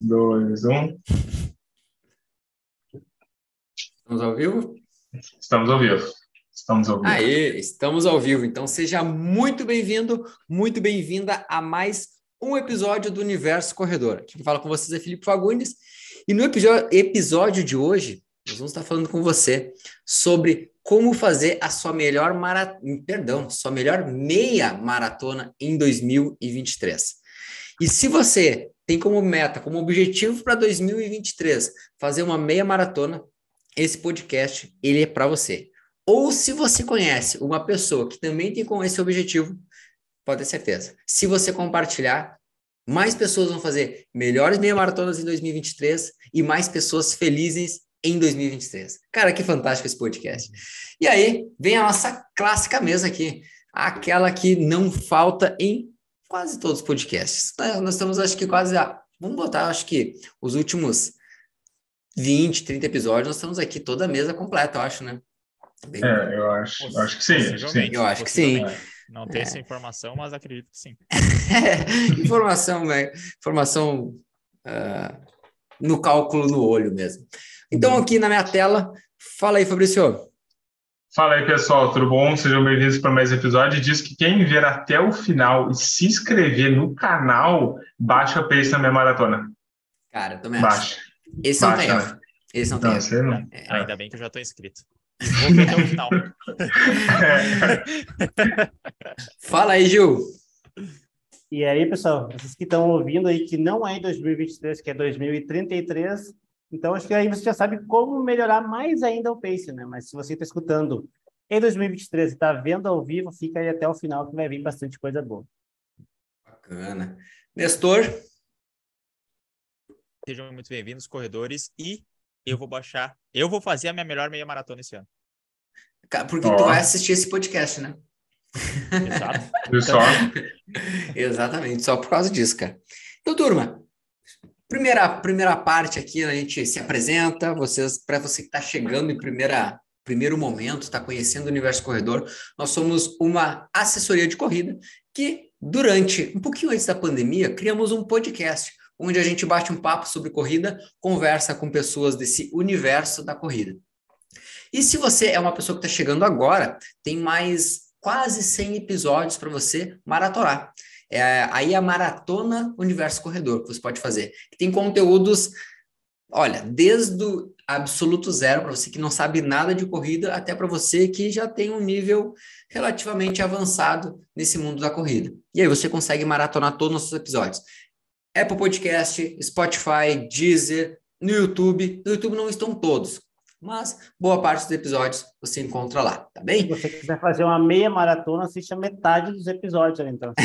dois, um. Estamos ao vivo? Estamos ao vivo. Estamos ao vivo. Aê, estamos ao vivo. Então seja muito bem-vindo, muito bem-vinda a mais um episódio do Universo Corredor. Quem fala com vocês é Felipe Fagundes. E no episódio de hoje, nós vamos estar falando com você sobre como fazer a sua melhor maratona, perdão, sua melhor meia maratona em 2023. E se você tem como meta, como objetivo para 2023, fazer uma meia maratona, esse podcast ele é para você. Ou se você conhece uma pessoa que também tem com esse objetivo, pode ter certeza. Se você compartilhar, mais pessoas vão fazer melhores meia maratonas em 2023 e mais pessoas felizes em 2023. Cara, que fantástico esse podcast. E aí, vem a nossa clássica mesa aqui, aquela que não falta em quase todos os podcasts. É, nós estamos, acho que quase, a, vamos botar, acho que os últimos 20, 30 episódios, nós estamos aqui toda a mesa completa, eu acho, né? Bem, é, eu acho, eu acho que sim. sim. Eu acho que sim. Não tenho é. essa informação, mas acredito que sim. informação, né? Informação uh, no cálculo no olho mesmo. Então, uhum. aqui na minha tela, fala aí, Fabrício. Fala aí, pessoal, tudo bom? Sejam bem-vindos para mais um episódio. Diz que quem ver até o final e se inscrever no canal, baixa o pace na minha maratona. Cara, eu também baixa. acho. Esse não tem erro. Esse não tem erro. Não. É, ainda bem que eu já estou inscrito. vou ver até o final. Fala aí, Gil. E aí, pessoal, vocês que estão ouvindo aí que não é em 2023, que é 2033, então, acho que aí você já sabe como melhorar mais ainda o pace, né? Mas se você está escutando em 2023 e está vendo ao vivo, fica aí até o final que vai vir bastante coisa boa. Bacana. Nestor? Sejam muito bem-vindos, corredores, e eu vou baixar, eu vou fazer a minha melhor meia maratona esse ano. Porque oh. tu vai assistir esse podcast, né? Exato. Só. Exatamente, só por causa disso, cara. Então, turma, Primeira, primeira parte aqui, a gente se apresenta, vocês, para você que está chegando em primeira, primeiro momento, está conhecendo o Universo Corredor, nós somos uma assessoria de corrida que, durante, um pouquinho antes da pandemia, criamos um podcast onde a gente bate um papo sobre corrida, conversa com pessoas desse universo da corrida. E se você é uma pessoa que está chegando agora, tem mais quase 100 episódios para você maratonar. É, aí a Maratona Universo Corredor que você pode fazer. Tem conteúdos, olha, desde o absoluto zero, para você que não sabe nada de corrida, até para você que já tem um nível relativamente avançado nesse mundo da corrida. E aí você consegue maratonar todos os nossos episódios. Apple Podcast, Spotify, Deezer, no YouTube. No YouTube não estão todos, mas boa parte dos episódios você encontra lá, tá bem? Se você quiser fazer uma meia maratona, assista metade dos episódios então.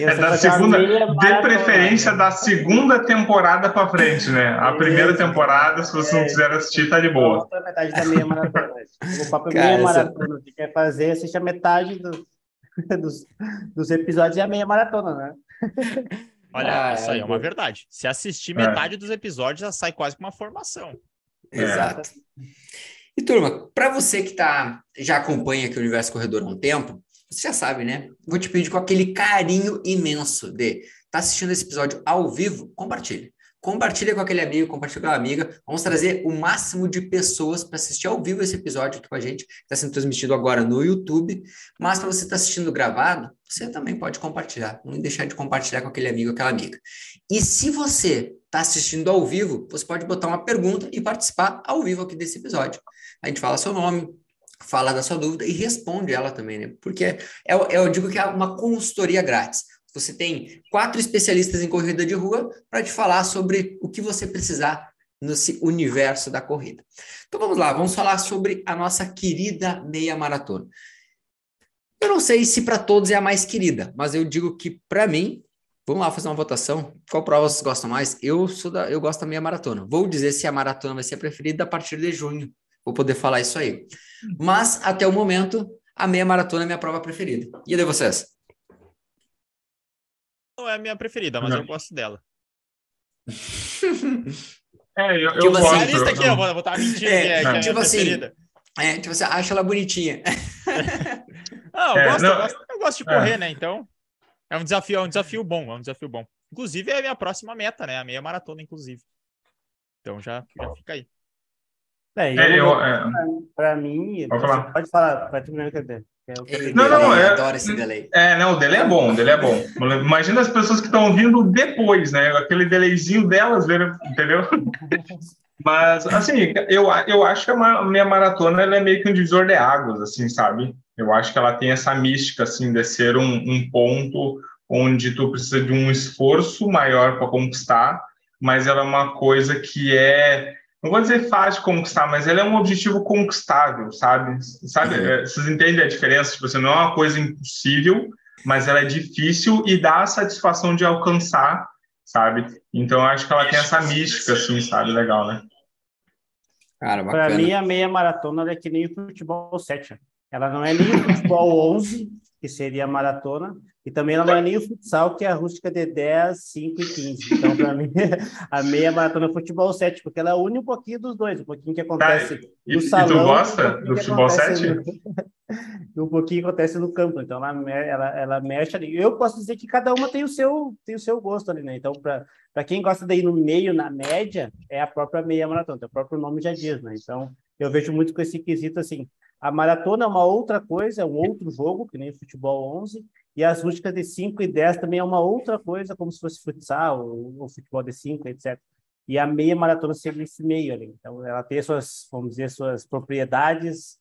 é da segunda, de preferência da segunda temporada para frente, né? A primeira temporada, se você não quiser assistir, tá de boa. Então, metade da meia maratona. O papo Cara, meia maratona, que quer fazer, assista metade do, dos, dos episódios e a meia maratona, né? Olha, ah, isso aí é, é uma verdade. Se assistir é. metade dos episódios, já sai quase com uma formação. Exato. E turma, para você que tá, já acompanha aqui o Universo Corredor há um tempo, você já sabe, né? Vou te pedir com aquele carinho imenso de tá assistindo esse episódio ao vivo, compartilhe. Compartilha com aquele amigo, compartilha com a amiga. Vamos trazer o máximo de pessoas para assistir ao vivo esse episódio aqui com a gente. Está sendo transmitido agora no YouTube. Mas para você estar tá assistindo gravado, você também pode compartilhar. Não deixar de compartilhar com aquele amigo, aquela amiga. E se você está assistindo ao vivo, você pode botar uma pergunta e participar ao vivo aqui desse episódio. A gente fala seu nome, fala da sua dúvida e responde ela também, né? Porque é, é eu digo que é uma consultoria grátis. Você tem quatro especialistas em corrida de rua para te falar sobre o que você precisar nesse universo da corrida. Então vamos lá, vamos falar sobre a nossa querida meia maratona. Eu não sei se para todos é a mais querida, mas eu digo que para mim, vamos lá fazer uma votação. Qual prova vocês gostam mais? Eu sou da, eu gosto da meia maratona. Vou dizer se a maratona vai ser a preferida a partir de junho. Vou poder falar isso aí. Mas até o momento, a meia maratona é minha prova preferida. E de vocês? não é a minha preferida, mas não. eu gosto dela. é, eu, eu tipo gosto. Assim, lista aqui, eu vou, vou estar mentindo é, é, é tipo assim, preferida. É, tipo, você acha ela bonitinha. não, eu, é, gosto, não, eu, gosto, eu gosto de correr, é. né? Então, é um desafio, é um desafio bom, é um desafio bom. Inclusive, é a minha próxima meta, né? A meia maratona, inclusive. Então já, já fica aí. É, eu, É, eu- é. Pra mim, Pode falar. pode falar, vai terminar, é o que eu Ei, Não, delay, não, é- adoro esse delay. É, não, o dele é bom, o dele é bom. Imagina as pessoas que estão ouvindo depois, né? Aquele delayzinho delas, ver- entendeu? Mas, assim, eu, eu acho que a minha maratona ela é meio que um divisor de águas, assim, sabe? Eu acho que ela tem essa mística, assim, de ser um, um ponto onde tu precisa de um esforço maior para conquistar, mas ela é uma coisa que é, não vou dizer fácil de conquistar, mas ela é um objetivo conquistável, sabe? Sabe? Uhum. É, Vocês entendem a diferença? Tipo, assim, não é uma coisa impossível, mas ela é difícil e dá a satisfação de alcançar, sabe? Então, eu acho que ela tem essa mística, assim, sabe? Legal, né? Cara, Para bacana. mim, a meia maratona é que nem o futebol 7. Ela não é nem o futebol 11, que seria a maratona, e também ela não é nem o futsal, que é a rústica de 10, 5 e 15. Então, para mim, a meia maratona é futebol 7, porque ela une um pouquinho dos dois, um pouquinho que acontece Tá, E, no e salão. tu gosta um do futebol acontece 7? no- um pouquinho que acontece no campo. Então, ela, ela, ela mexe ali. Eu posso dizer que cada uma tem o seu, tem o seu gosto ali, né? Então, para quem gosta de ir no meio, na média, é a própria meia maratona, o próprio nome já diz, né? Então, eu vejo muito com esse quesito assim. A maratona é uma outra coisa, é um outro jogo, que nem o futebol 11, e as rústicas de 5 e 10 também é uma outra coisa, como se fosse futsal ou, futebol de 5, etc. E a meia maratona seria esse meio ali. Então, ela tem suas, vamos dizer, suas propriedades,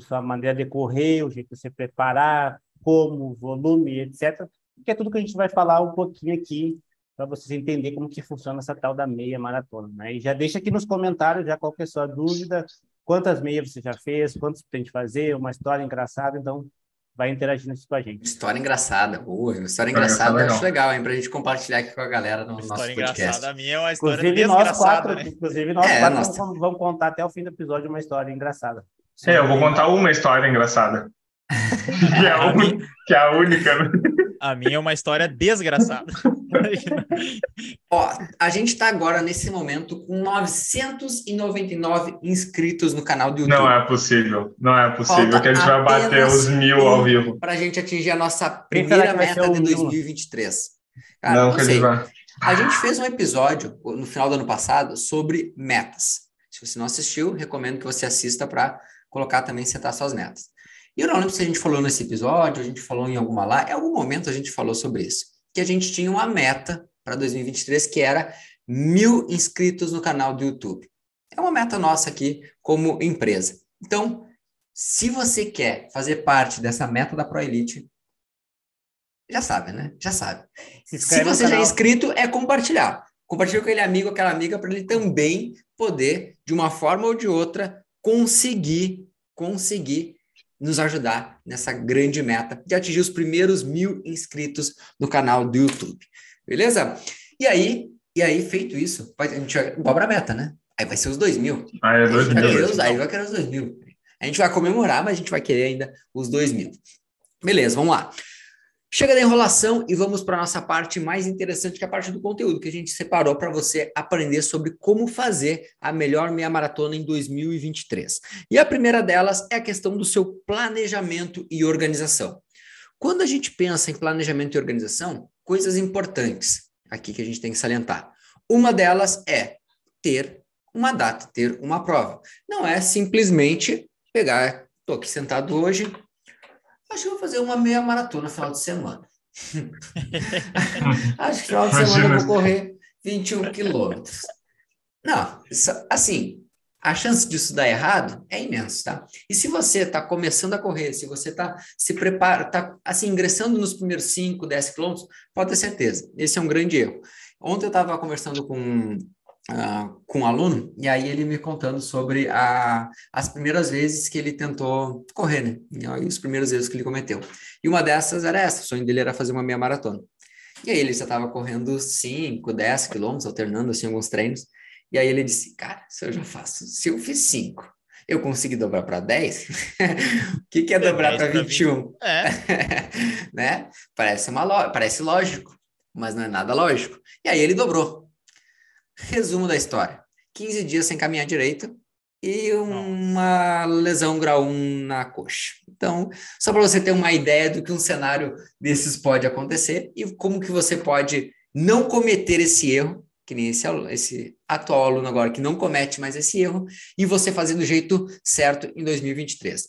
sua maneira de correr, o jeito de se preparar, como, volume, etc. Que é tudo que a gente vai falar um pouquinho aqui para vocês entenderem como que funciona essa tal da meia maratona. Né? E já deixa aqui nos comentários já qual que é sua dúvida, quantas meias você já fez, quantos pretende fazer, uma história engraçada, então vai interagindo isso com a gente. História engraçada. Boa, história História engraçada eu engraçada, acho legal, hein? Pra gente compartilhar aqui com a galera no Uma nosso história podcast. engraçada. A minha é uma história Inclusive nós desgraçada, quatro, né? inclusive nós É, quatro nós- vamos, vamos contar até o fim do episódio uma história engraçada. É, eu vou contar uma história engraçada. que, é a un- que é a única. A minha é uma história desgraçada. Ó, a gente tá agora, nesse momento, com 999 inscritos no canal do YouTube. Não é possível. Não é possível Falta que a gente vai bater os mil ao vivo. Para a gente atingir a nossa primeira meta de mil? 2023. Cara, não, não que a sei. gente vai. A gente fez um episódio no final do ano passado sobre metas. Se você não assistiu, recomendo que você assista para colocar também setar suas metas. E eu não lembro se a gente falou nesse episódio, a gente falou em alguma lá, em algum momento a gente falou sobre isso. Que a gente tinha uma meta para 2023 que era mil inscritos no canal do YouTube. É uma meta nossa aqui como empresa. Então, se você quer fazer parte dessa meta da ProElite, já sabe, né? Já sabe. Se Se você já é inscrito, é compartilhar. Compartilha com aquele amigo, aquela amiga, para ele também poder, de uma forma ou de outra, conseguir, conseguir nos ajudar nessa grande meta de atingir os primeiros mil inscritos no canal do YouTube. Beleza? E aí, e aí feito isso, a gente vai, dobra a meta, né? Aí vai ser os dois mil. Ah, é dois mil. querer Aí vai querer os dois mil. A gente vai comemorar, mas a gente vai querer ainda os dois mil. Beleza, vamos lá. Chega da enrolação e vamos para a nossa parte mais interessante, que é a parte do conteúdo, que a gente separou para você aprender sobre como fazer a melhor meia maratona em 2023. E a primeira delas é a questão do seu planejamento e organização. Quando a gente pensa em planejamento e organização, coisas importantes aqui que a gente tem que salientar. Uma delas é ter uma data, ter uma prova. Não é simplesmente pegar, estou aqui sentado hoje, acho que vou fazer uma meia maratona no final de semana. acho que final de semana eu vou correr 21 quilômetros. Não, assim, a chance disso dar errado é imensa, tá? E se você está começando a correr, se você está se prepara, está assim, ingressando nos primeiros 5, 10 quilômetros, pode ter certeza, esse é um grande erro. Ontem eu estava conversando com, ah, com um aluno, e aí ele me contando sobre a, as primeiras vezes que ele tentou correr, né? E aí os primeiros erros que ele cometeu. E uma dessas era essa, o sonho dele era fazer uma meia maratona. E aí ele já estava correndo 5, 10 quilômetros, alternando assim alguns treinos. E aí ele disse, cara, se eu já faço, se eu fiz 5, eu consegui dobrar para 10? o que, que é dobrar 10 para pra 21? É, né? Parece, uma parece lógico, mas não é nada lógico. E aí ele dobrou. Resumo da história: 15 dias sem caminhar direito e uma lesão grau 1 na coxa. Então, só para você ter uma ideia do que um cenário desses pode acontecer e como que você pode não cometer esse erro, que nem esse, esse atual aluno agora que não comete mais esse erro, e você fazer do jeito certo em 2023.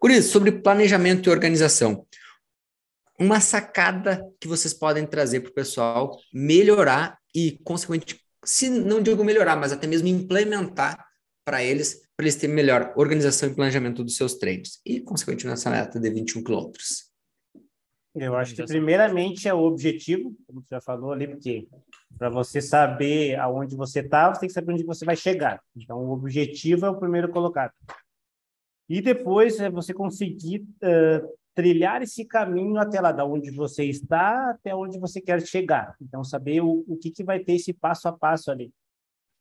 Por isso, sobre planejamento e organização, uma sacada que vocês podem trazer para o pessoal melhorar e, consequentemente, se não digo melhorar, mas até mesmo implementar para eles, para eles terem melhor organização e planejamento dos seus treinos e, consequentemente, nessa meta de 21 quilômetros. Eu acho que, primeiramente, é o objetivo, como você já falou ali, porque para você saber aonde você está, você tem que saber onde você vai chegar. Então, o objetivo é o primeiro colocado. E depois é você conseguir uh, trilhar esse caminho até lá, da onde você está até onde você quer chegar. Então, saber o, o que, que vai ter esse passo a passo ali.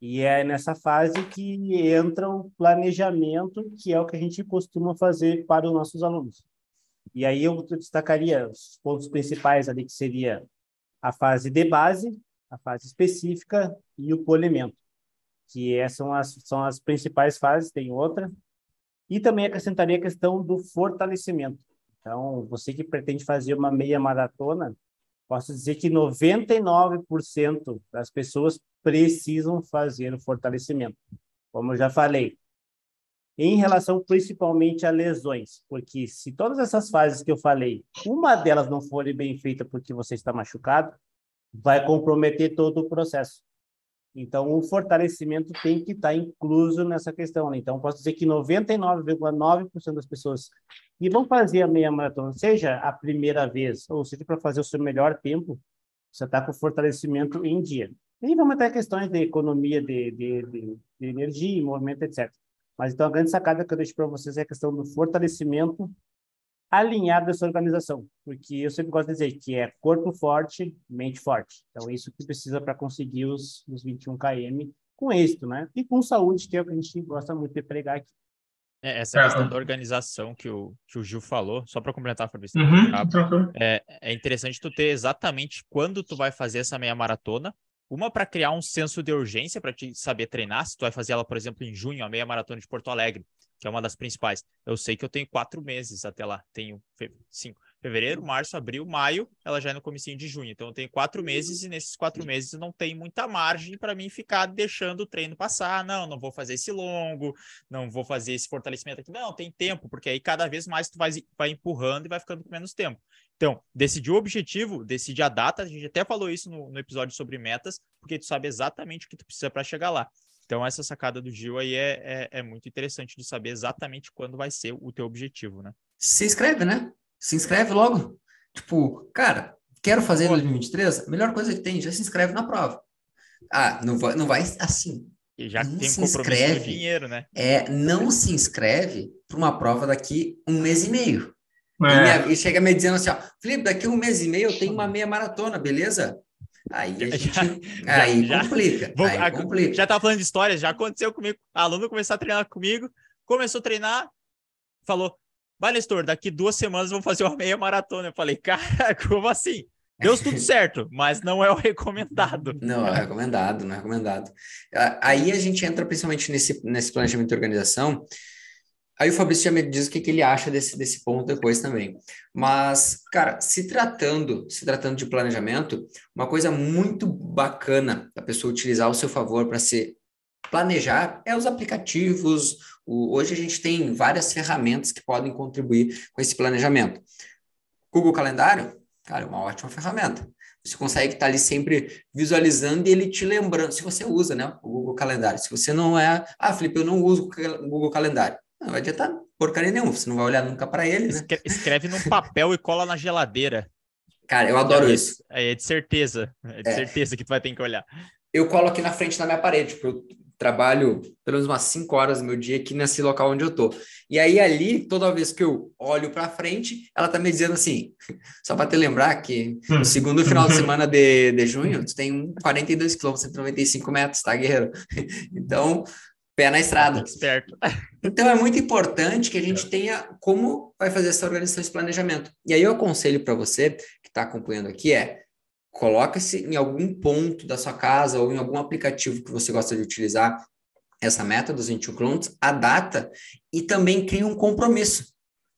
E é nessa fase que entra o planejamento, que é o que a gente costuma fazer para os nossos alunos. E aí eu destacaria os pontos principais ali, que seria a fase de base, a fase específica e o polimento, que essas são as, são as principais fases, tem outra. E também acrescentaria a questão do fortalecimento. Então, você que pretende fazer uma meia maratona, posso dizer que 99% das pessoas precisam fazer o fortalecimento. Como eu já falei, em relação principalmente a lesões, porque se todas essas fases que eu falei, uma delas não for bem feita porque você está machucado, vai comprometer todo o processo. Então, o fortalecimento tem que estar incluso nessa questão. Né? Então, posso dizer que 99,9% das pessoas que vão fazer a meia maratona, seja a primeira vez, ou seja, para fazer o seu melhor tempo, você está com fortalecimento em dia. E vamos ter questões de economia de, de, de, de energia, movimento, etc. Mas então a grande sacada que eu deixo para vocês é a questão do fortalecimento alinhado dessa organização, porque eu sempre gosto de dizer que é corpo forte, mente forte. Então é isso que precisa para conseguir os, os 21 km com êxito, né? E com saúde, que é o que a gente gosta muito de pregar aqui. É, essa questão da organização que o, que o Gil falou, só para complementar, Fabrício, uhum, é, é interessante tu ter exatamente quando tu vai fazer essa meia maratona uma para criar um senso de urgência para te saber treinar. Se tu vai fazer ela, por exemplo, em junho, a meia maratona de Porto Alegre, que é uma das principais. Eu sei que eu tenho quatro meses até lá. Tenho cinco. Fevereiro, março, abril, maio, ela já é no comecinho de junho. Então eu tenho quatro meses e nesses quatro meses não tem muita margem para mim ficar deixando o treino passar. Não, não vou fazer esse longo, não vou fazer esse fortalecimento aqui. Não, tem tempo, porque aí cada vez mais tu vai, vai empurrando e vai ficando com menos tempo. Então, decidir o objetivo, decidir a data, a gente até falou isso no, no episódio sobre metas, porque tu sabe exatamente o que tu precisa para chegar lá. Então, essa sacada do Gil aí é, é, é, muito interessante de saber exatamente quando vai ser o teu objetivo, né? Se inscreve, né? Se inscreve logo. Tipo, cara, quero fazer em 2023, a melhor coisa que tem, já se inscreve na prova. Ah, não vai, não vai assim. E já não tem compromisso inscreve, dinheiro, né? É, não se inscreve para uma prova daqui um mês e meio. É. E, minha, e, chega me dizendo assim, ó, Felipe, daqui um mês e meio eu tenho uma meia maratona, beleza? Aí a gente. Já, aí já, complica. Vou, aí a, complica. Já tava falando de histórias, já aconteceu comigo. A aluno começou a treinar comigo, começou a treinar, falou: Vai, Nestor, daqui duas semanas vou fazer uma meia maratona. Eu falei, cara, como assim? Deu tudo certo, mas não é o recomendado. Não é recomendado, não é recomendado. Aí a gente entra principalmente nesse, nesse planejamento de organização, Aí o Fabrício já me diz o que, que ele acha desse, desse ponto depois também. Mas, cara, se tratando, se tratando de planejamento, uma coisa muito bacana da pessoa utilizar ao seu favor para se planejar é os aplicativos. O, hoje a gente tem várias ferramentas que podem contribuir com esse planejamento. Google Calendário, cara, é uma ótima ferramenta. Você consegue estar ali sempre visualizando e ele te lembrando, se você usa, né, o Google Calendário. Se você não é, ah, Felipe, eu não uso o Google Calendário. Não vai adiantar porcaria nenhuma, você não vai olhar nunca para ele, né? Escreve num papel e cola na geladeira. Cara, eu adoro é, isso. É de certeza, é de é. certeza que tu vai ter que olhar. Eu colo aqui na frente da minha parede, eu trabalho pelo menos umas 5 horas do meu dia aqui nesse local onde eu tô. E aí ali, toda vez que eu olho para frente, ela tá me dizendo assim, só para te lembrar que no segundo final de semana de, de junho, tu tem 42 quilômetros, 195 metros, tá, guerreiro? Então, pé na estrada. Esperto. Então é muito importante que a gente tenha como vai fazer essa organização, esse planejamento. E aí eu aconselho para você que está acompanhando aqui é coloca-se em algum ponto da sua casa ou em algum aplicativo que você gosta de utilizar essa meta dos 21 km, a data e também crie um compromisso,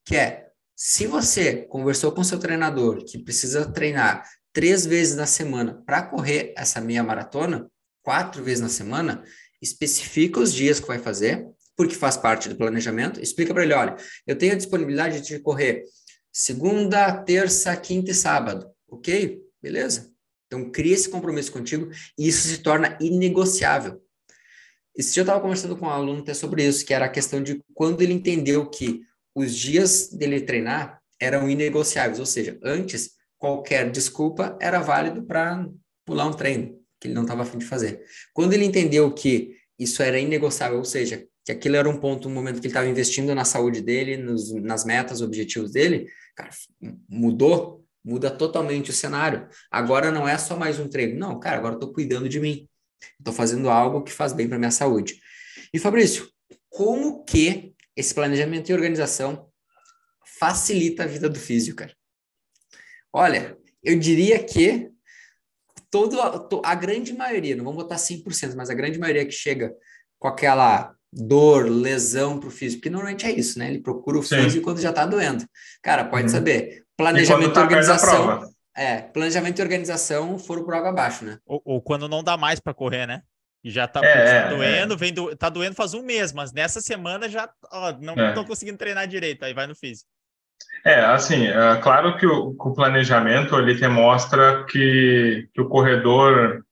que é se você conversou com seu treinador que precisa treinar três vezes na semana para correr essa meia maratona, quatro vezes na semana, especifica os dias que vai fazer, porque faz parte do planejamento, explica para ele, olha, eu tenho a disponibilidade de correr segunda, terça, quinta e sábado, ok? Beleza. Então, cria esse compromisso contigo e isso se torna inegociável. Esse dia eu estava conversando com um aluno até sobre isso, que era a questão de quando ele entendeu que os dias dele treinar eram inegociáveis, ou seja, antes qualquer desculpa era válido para pular um treino que ele não estava afim de fazer. Quando ele entendeu que isso era inegociável, ou seja, que aquilo era um ponto, um momento que ele estava investindo na saúde dele, nos, nas metas, objetivos dele, cara, mudou, muda totalmente o cenário. Agora não é só mais um treino, não, cara, agora estou cuidando de mim, estou fazendo algo que faz bem para minha saúde. E Fabrício, como que esse planejamento e organização facilita a vida do físico, cara? Olha, eu diria que todo, a grande maioria, não vamos botar 100%, mas a grande maioria que chega com aquela dor, lesão para o físico, porque normalmente é isso, né? Ele procura o físico Sim. quando já está doendo. Cara, pode uhum. saber. Planejamento e tá organização. É, planejamento e organização foram por água abaixo, né? Ou, ou quando não dá mais para correr, né? E já tá, é, tá doendo, é. Vem do, tá doendo faz um mês, mas nessa semana já ó, não estão é. conseguindo treinar direito, aí vai no físico. É, assim, é claro que o, o planejamento ele te mostra que, que o corredor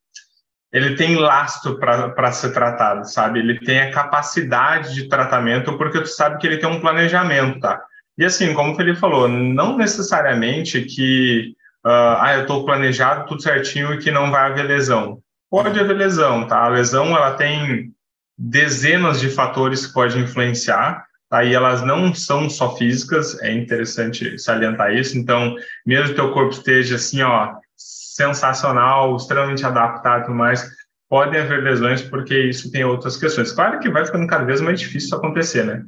ele tem lastro para ser tratado, sabe? Ele tem a capacidade de tratamento porque tu sabe que ele tem um planejamento, tá? E assim, como o Felipe falou, não necessariamente que uh, ah, eu estou planejado tudo certinho e que não vai haver lesão. Pode haver lesão, tá? A lesão ela tem dezenas de fatores que podem influenciar, tá? E elas não são só físicas, é interessante salientar isso. Então, mesmo que teu corpo esteja assim, ó, sensacional, extremamente adaptado e mais, podem haver lesões porque isso tem outras questões. Claro que vai ficando cada vez mais difícil isso acontecer, né?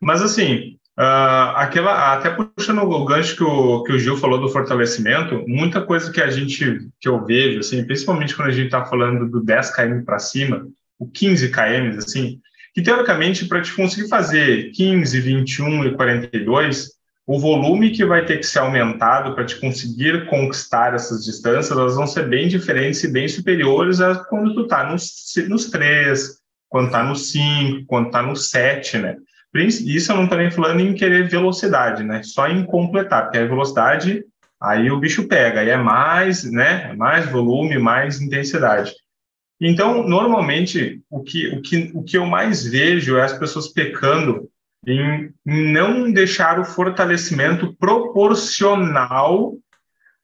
Mas assim, uh, aquela, até puxando o gancho que o, que o Gil falou do fortalecimento, muita coisa que a gente, que eu vejo, assim, principalmente quando a gente está falando do 10 km para cima, o 15 km, assim, que teoricamente para te conseguir fazer 15, 21 e 42, o volume que vai ter que ser aumentado para te conseguir conquistar essas distâncias, elas vão ser bem diferentes e bem superiores a quando tu está nos, nos três, quando está nos cinco, quando está nos sete, né? Isso eu não estou nem falando em querer velocidade, né? Só em completar, porque a velocidade, aí o bicho pega, aí é mais, né? Mais volume, mais intensidade. Então, normalmente, o que, o que, o que eu mais vejo é as pessoas pecando em não deixar o fortalecimento proporcional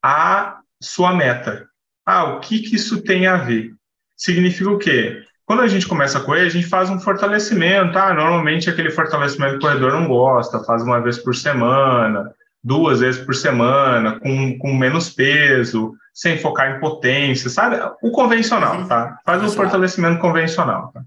à sua meta. Ah, o que, que isso tem a ver? Significa o quê? Quando a gente começa a correr, a gente faz um fortalecimento. Ah, normalmente aquele fortalecimento o corredor não gosta, faz uma vez por semana, duas vezes por semana, com, com menos peso, sem focar em potência, sabe? O convencional, tá? Faz o fortalecimento convencional. Tá?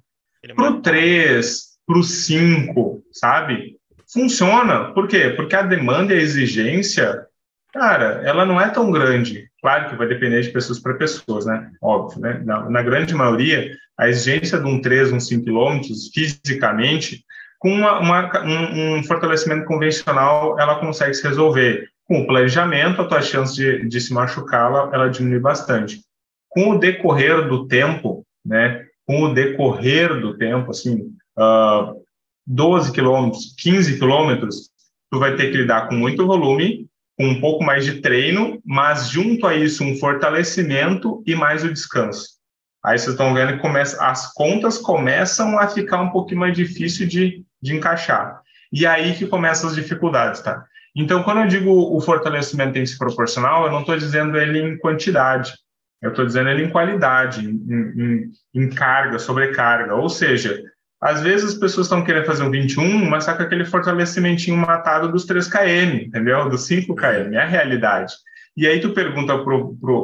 Para o 3, para o 5, sabe? Funciona. Por quê? Porque a demanda e a exigência, cara, ela não é tão grande. Claro que vai depender de pessoas para pessoas, né? Óbvio, né? Na, na, grande maioria, a exigência de um 3, um 5 quilômetros, fisicamente, com uma, uma, um, um, fortalecimento convencional, ela consegue se resolver. Com o planejamento, a tua chance de, de se machucar, ela, diminui bastante. Com o decorrer do tempo, né? Com o decorrer do tempo, assim, uh, 12 quilômetros, 15 quilômetros, tu vai ter que lidar com muito volume, um pouco mais de treino, mas junto a isso um fortalecimento e mais o descanso. Aí vocês estão vendo que começa, as contas começam a ficar um pouquinho mais difícil de, de encaixar. E aí que começam as dificuldades, tá? Então, quando eu digo o fortalecimento tem se proporcional, eu não estou dizendo ele em quantidade, eu estou dizendo ele em qualidade, em, em, em carga, sobrecarga. Ou seja, às vezes as pessoas estão querendo fazer um 21, mas com aquele fortalecimentinho matado dos 3 km, entendeu? Dos 5 km, é a realidade. E aí tu pergunta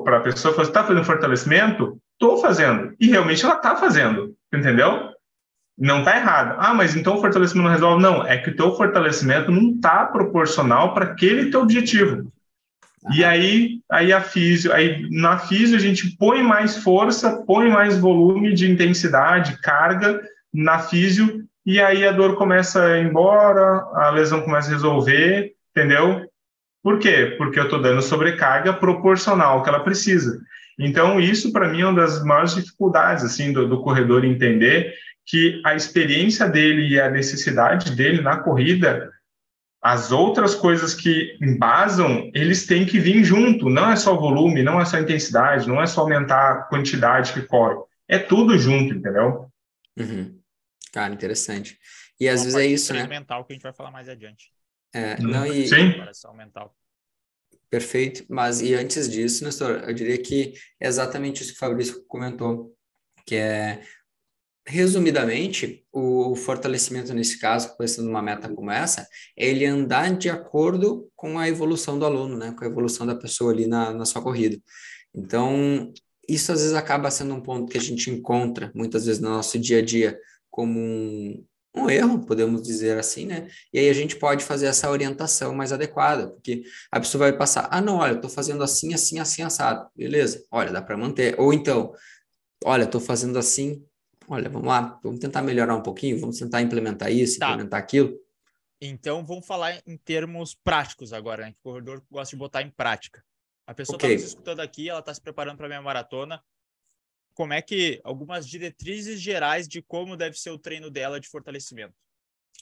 para a pessoa, está fazendo fortalecimento? Estou fazendo. E realmente ela está fazendo, entendeu? Não está errado. Ah, mas então o fortalecimento não resolve? Não, é que o teu fortalecimento não está proporcional para aquele teu objetivo. E aí, aí a físio, aí na físio a gente põe mais força, põe mais volume de intensidade, carga, na físio, e aí a dor começa a ir embora, a lesão começa a resolver, entendeu? Por quê? Porque eu estou dando sobrecarga proporcional ao que ela precisa. Então, isso para mim é uma das maiores dificuldades assim do, do corredor entender que a experiência dele e a necessidade dele na corrida, as outras coisas que embasam, eles têm que vir junto. Não é só volume, não é só intensidade, não é só aumentar a quantidade que corre. É tudo junto, entendeu? Uhum. Cara, interessante. E às vezes é isso, né? mental que a gente vai falar mais adiante. É, não, e... Sim. mental. Perfeito. Mas e antes disso, Nestor, eu diria que é exatamente isso que o Fabrício comentou, que é resumidamente, o fortalecimento nesse caso, pensando numa meta como essa, é ele andar de acordo com a evolução do aluno, né? Com a evolução da pessoa ali na, na sua corrida. Então, isso às vezes acaba sendo um ponto que a gente encontra muitas vezes no nosso dia a dia como um, um erro, podemos dizer assim, né? E aí a gente pode fazer essa orientação mais adequada, porque a pessoa vai passar, ah, não, olha, eu estou fazendo assim, assim, assim, assado. Beleza, olha, dá para manter. Ou então, olha, estou fazendo assim, olha, vamos lá, vamos tentar melhorar um pouquinho, vamos tentar implementar isso, tá. implementar aquilo. Então, vamos falar em termos práticos agora, né? Que o corredor gosta de botar em prática. A pessoa está okay. nos escutando aqui, ela está se preparando para a minha maratona como é que algumas diretrizes gerais de como deve ser o treino dela de fortalecimento.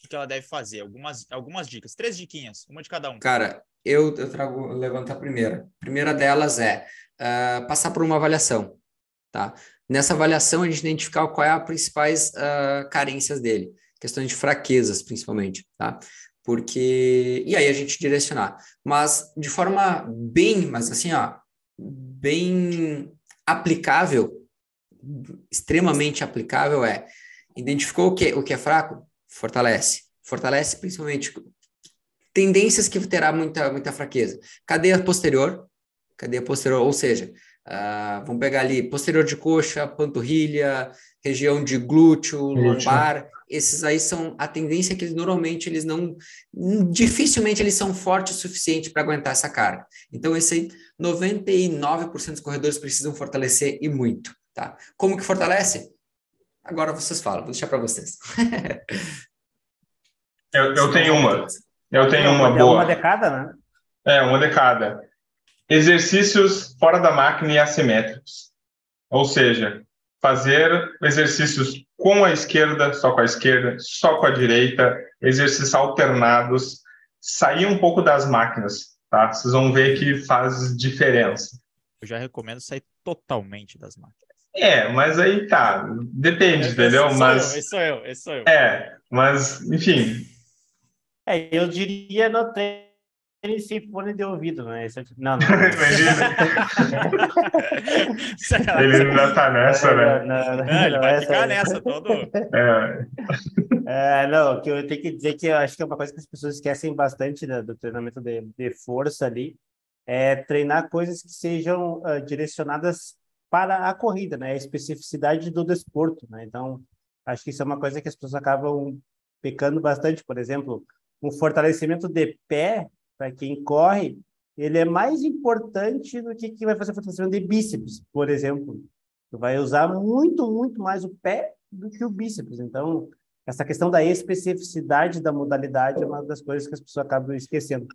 O que ela deve fazer, algumas, algumas dicas, três diquinhas, uma de cada um. Cara, eu, eu trago, levanto a primeira. A primeira delas é uh, passar por uma avaliação, tá? Nessa avaliação, a gente identificar qual é as principais uh, carências dele, questões de fraquezas, principalmente, tá? Porque. E aí a gente direcionar. Mas de forma bem, mas assim, ó, bem aplicável extremamente aplicável é identificou o que, o que é fraco, fortalece. Fortalece principalmente tendências que terá muita, muita fraqueza. Cadeia posterior, cadeia posterior, ou seja, uh, vamos pegar ali posterior de coxa, panturrilha, região de glúteo, lombar, esses aí são a tendência que eles normalmente eles não dificilmente eles são fortes o suficiente para aguentar essa carga. Então esse aí 99% dos corredores precisam fortalecer e muito. Tá? Como que fortalece? Agora vocês falam, vou deixar para vocês. eu, eu tenho uma. Eu tenho uma boa. Uma de cada, né? É, uma de cada. Exercícios fora da máquina e assimétricos. Ou seja, fazer exercícios com a esquerda, só com a esquerda, só com a direita, exercícios alternados, sair um pouco das máquinas, tá? Vocês vão ver que faz diferença. Eu já recomendo sair totalmente das máquinas. É, mas aí tá, depende, esse, entendeu? Esse mas eu, esse sou eu, esse sou eu. É, mas enfim. É, eu diria no tênis sem fone de ouvido, né? Esse, não, não. ele ainda tá nessa, né? Não, não, não, é, ele vai essa, ficar nessa todo. É. é. não, que eu tenho que dizer que eu acho que é uma coisa que as pessoas esquecem bastante né, do treinamento de, de força ali, é treinar coisas que sejam uh, direcionadas para a corrida, né? A especificidade do desporto, né? Então, acho que isso é uma coisa que as pessoas acabam pecando bastante. Por exemplo, um fortalecimento de pé para quem corre, ele é mais importante do que quem vai fazer fortalecimento de bíceps, por exemplo. Tu vai usar muito, muito mais o pé do que o bíceps. Então, essa questão da especificidade da modalidade é uma das coisas que as pessoas acabam esquecendo.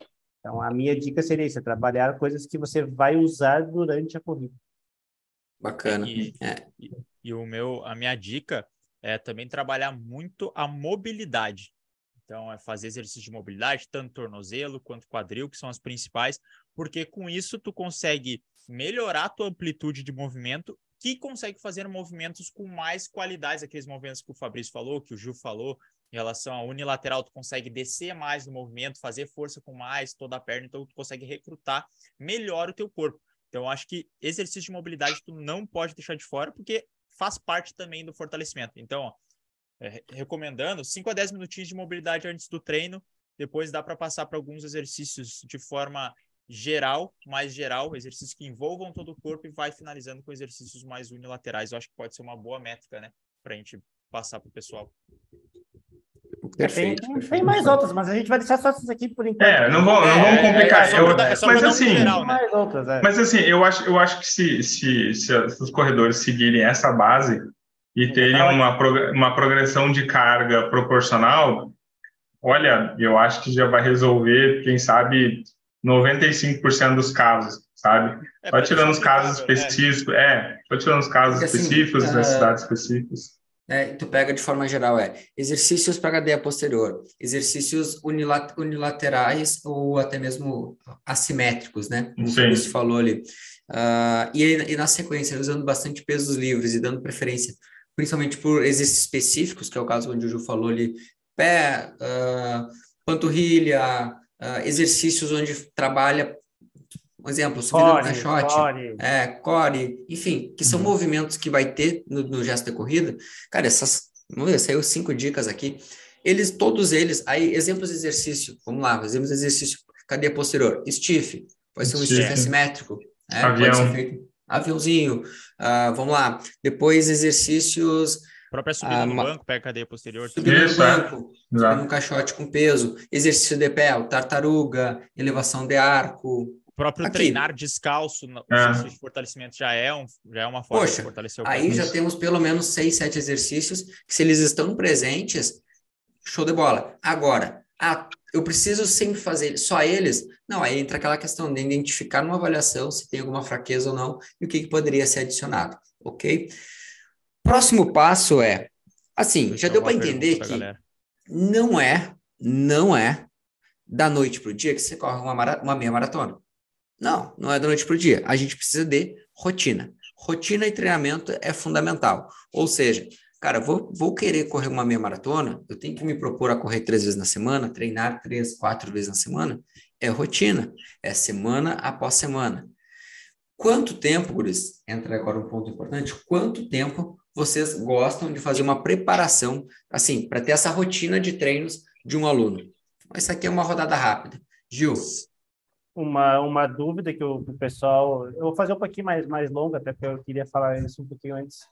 Então, a minha dica seria isso, é trabalhar coisas que você vai usar durante a corrida. Bacana. E, é. e, e, o meu, a minha dica é também trabalhar muito a mobilidade. Então, é fazer exercício de mobilidade, tanto tornozelo quanto quadril, que são as principais, porque com isso tu consegue melhorar a tua amplitude de movimento que consegue fazer movimentos com mais qualidades, aqueles movimentos que o Fabrício falou, que o Gil falou, em relação à unilateral, tu consegue descer mais no movimento, fazer força com mais toda a perna, então tu consegue recrutar melhor o teu corpo. Então, acho que exercício de mobilidade tu não pode deixar de fora, porque faz parte também do fortalecimento. Então, ó, é, recomendando 5 a 10 minutinhos de mobilidade antes do treino, depois dá para passar para alguns exercícios de forma geral, mais geral, exercícios que envolvam todo o corpo e vai finalizando com exercícios mais unilaterais. Eu acho que pode ser uma boa métrica, né, para a gente passar para o pessoal. Perfeito, tem, tem, mais outras, mas a gente vai deixar só essas aqui por enquanto. É, não, vou, não vamos é, complicar. É, é, eu, é mas assim, geral, né? outras, é. mas assim, eu acho, eu acho que se, se, se os corredores seguirem essa base e terem uma, uma progressão de carga proporcional, olha, eu acho que já vai resolver, quem sabe, 95% dos casos, sabe? É, só tirando os casos né? específicos, é, é só tirando os casos assim, específicos, assim, necessidades específicas. É, tu pega de forma geral, é exercícios para cadeia posterior, exercícios unilat unilaterais ou até mesmo assimétricos, né? Como você falou ali. Uh, e, e, na sequência, usando bastante pesos livres e dando preferência, principalmente por exercícios específicos, que é o caso onde o Ju falou ali, pé, uh, panturrilha, uh, exercícios onde trabalha, por exemplo, subida core, no caixote, core. É, core, enfim, que são uhum. movimentos que vai ter no, no gesto de corrida. Cara, essas, vamos ver, saiu cinco dicas aqui. Eles, todos eles, aí, exemplos de exercício, vamos lá, exemplos de exercício, cadeia posterior, stiff, pode ser um stiff assimétrico, né? Avião. Pode ser feito aviãozinho, uh, vamos lá. Depois, exercícios. A própria subida uh, no banco, pega a cadeia posterior. Subida no é. banco, é. subida no caixote com peso. Exercício de pé, o tartaruga, elevação de arco. O próprio Aqui. treinar descalço, no é. de fortalecimento já é, um, já é uma forma Poxa, de fortalecer o Aí já temos pelo menos seis, sete exercícios que, se eles estão presentes, show de bola. Agora, ah, eu preciso sempre fazer só eles? Não, aí entra aquela questão de identificar numa avaliação se tem alguma fraqueza ou não e o que, que poderia ser adicionado, ok? Próximo passo é, assim, já deu para entender que não é, não é da noite para o dia que você corre uma, uma meia maratona. Não, não é da noite para o dia. A gente precisa de rotina. Rotina e treinamento é fundamental. Ou seja, cara, vou, vou querer correr uma meia maratona, eu tenho que me propor a correr três vezes na semana, treinar três, quatro vezes na semana. É rotina, é semana após semana. Quanto tempo, Guris, entra agora um ponto importante, quanto tempo vocês gostam de fazer uma preparação, assim, para ter essa rotina de treinos de um aluno? Isso aqui é uma rodada rápida. Gil. Uma, uma dúvida que o, pessoal... Eu vou fazer um pouquinho mais, mais longa, até porque eu queria falar isso um pouquinho antes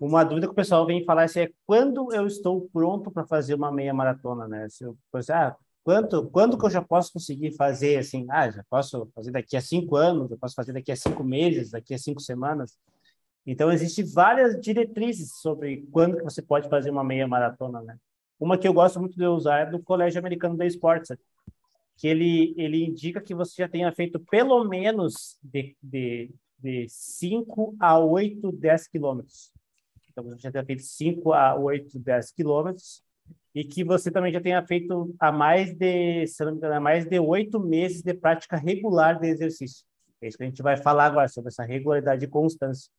uma dúvida que o pessoal vem falar assim, é quando eu estou pronto para fazer uma meia maratona, né? Se eu, ah, quanto, quando que eu já posso conseguir fazer assim? Ah, já posso fazer daqui a cinco anos, eu posso fazer daqui a cinco meses, daqui a cinco semanas. Então, existem várias diretrizes sobre quando que você pode fazer uma meia maratona, né? Uma que eu gosto muito de usar é do Colégio Americano de Esportes, que ele, ele indica que você já tenha feito pelo menos de, de, de 5 a 8, 10 quilômetros. Então, você já tenha feito 5 a 8, 10 quilômetros e que você também já tenha feito há mais de, se não me engano, mais de oito meses de prática regular de exercício. É isso que a gente vai falar agora, sobre essa regularidade e constância.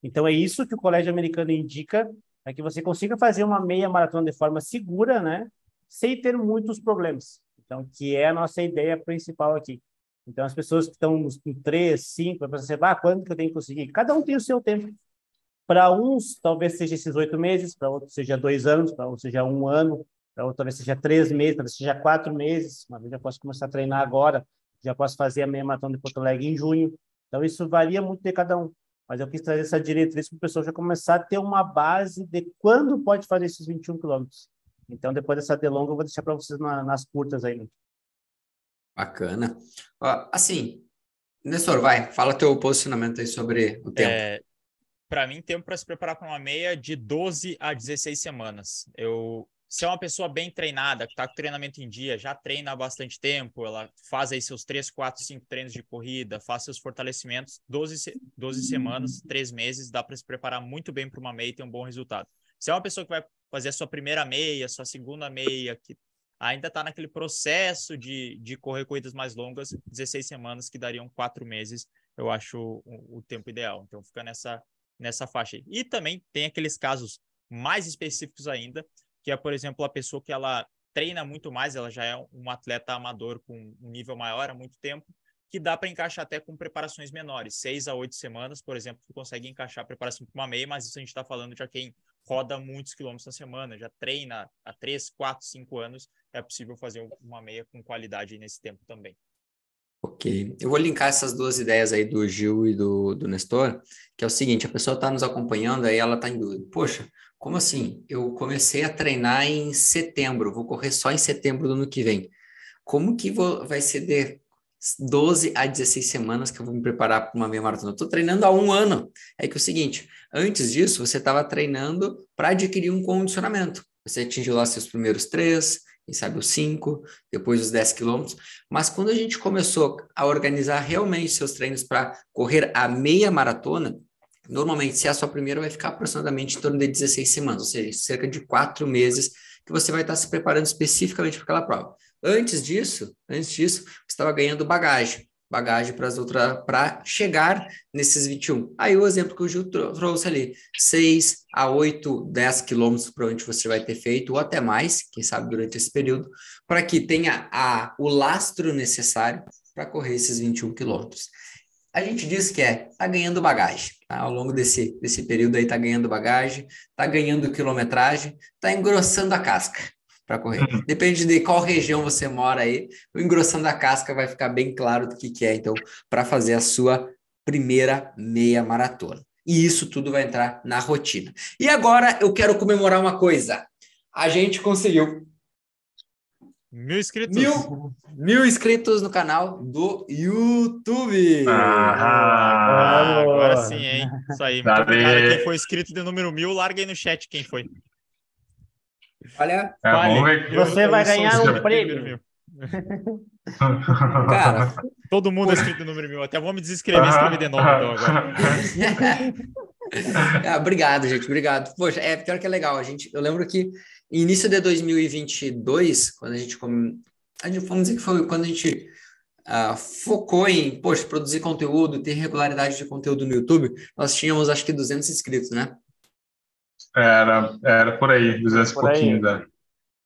Então, é isso que o Colégio Americano indica, é que você consiga fazer uma meia maratona de forma segura, né? Sem ter muitos problemas. Então, que é a nossa ideia principal aqui. Então, as pessoas que estão com três, cinco, você ah, quando que eu tenho que conseguir? Cada um tem o seu tempo. Para uns, talvez seja esses oito meses, para outros seja dois anos, para outros seja um ano, para outros talvez seja três meses, talvez seja quatro meses. Uma vez já posso começar a treinar agora, já posso fazer a meia maratona de Porto Alegre em junho. Então, isso varia muito de cada um. Mas eu quis trazer essa diretriz para o pessoal já começar a ter uma base de quando pode fazer esses 21 quilômetros. Então, depois dessa delonga, eu vou deixar para vocês na, nas curtas aí. Né? Bacana. Assim, Nestor, vai, fala teu posicionamento aí sobre o tempo. É, para mim, tempo para se preparar para uma meia de 12 a 16 semanas. Eu, se é uma pessoa bem treinada, que está com treinamento em dia, já treina há bastante tempo, ela faz aí seus 3, 4, 5 treinos de corrida, faz seus fortalecimentos, 12, 12 semanas, 3 meses, dá para se preparar muito bem para uma meia e ter um bom resultado. Se é uma pessoa que vai fazer a sua primeira meia, sua segunda meia, que ainda está naquele processo de, de correr corridas mais longas, 16 semanas, que dariam 4 meses, eu acho o, o tempo ideal. Então fica nessa nessa faixa. Aí. E também tem aqueles casos mais específicos ainda, que é, por exemplo, a pessoa que ela treina muito mais, ela já é um atleta amador com um nível maior há muito tempo, que dá para encaixar até com preparações menores, seis a oito semanas, por exemplo, tu consegue encaixar a preparação para uma meia, mas isso a gente está falando de quem roda muitos quilômetros na semana, já treina há três, quatro, cinco anos, é possível fazer uma meia com qualidade nesse tempo também. Ok. Eu vou linkar essas duas ideias aí do Gil e do, do Nestor, que é o seguinte, a pessoa está nos acompanhando, aí ela está em dúvida. Poxa, como assim? Eu comecei a treinar em setembro, vou correr só em setembro do ano que vem. Como que vou, vai ser de 12 a 16 semanas que eu vou me preparar para uma meia maratona? Estou treinando há um ano. É que é o seguinte, antes disso, você estava treinando para adquirir um condicionamento. você atingiu lá seus primeiros três, quem sabe os cinco, depois os 10 quilômetros. Mas quando a gente começou a organizar realmente seus treinos para correr a meia maratona, normalmente, se é a sua primeira, vai ficar aproximadamente em torno de 16 semanas, ou seja, cerca de quatro meses que você vai estar se preparando especificamente para aquela prova. Antes disso, antes disso, estava ganhando bagagem bagagem para as outras para chegar nesses 21. Aí o exemplo que o Gil trouxe ali, 6 a 8, 10 quilômetros provavelmente você vai ter feito, ou até mais, quem sabe durante esse período, para que tenha a, o lastro necessário para correr esses 21 quilômetros. A gente diz que é, tá ganhando bagagem, tá? Ao longo desse, desse período aí tá ganhando bagagem, tá ganhando quilometragem, tá engrossando a casca para correr. Uhum. Depende de qual região você mora aí, o engrossando a casca vai ficar bem claro do que, que é, então, para fazer a sua primeira meia maratona. E isso tudo vai entrar na rotina. E agora eu quero comemorar uma coisa. A gente conseguiu Mil inscritos. Mil, mil inscritos no canal do YouTube. Ah, agora sim, hein? Isso aí. Muito obrigado quem foi inscrito de número mil. Larga aí no chat quem foi. Olha, é, você vai ganhar um prêmio. Cara, todo mundo é inscrito no número mil. Até vou me desescrever, escrever de novo então agora. é, obrigado, gente. Obrigado. Poxa, é pior que é legal. A gente, eu lembro que início de 2022, quando a gente, a gente vamos dizer que foi quando a gente uh, focou em, poxa, produzir conteúdo, ter regularidade de conteúdo no YouTube, nós tínhamos acho que 200 inscritos, né? Era, era por aí, 200 e pouquinho, né?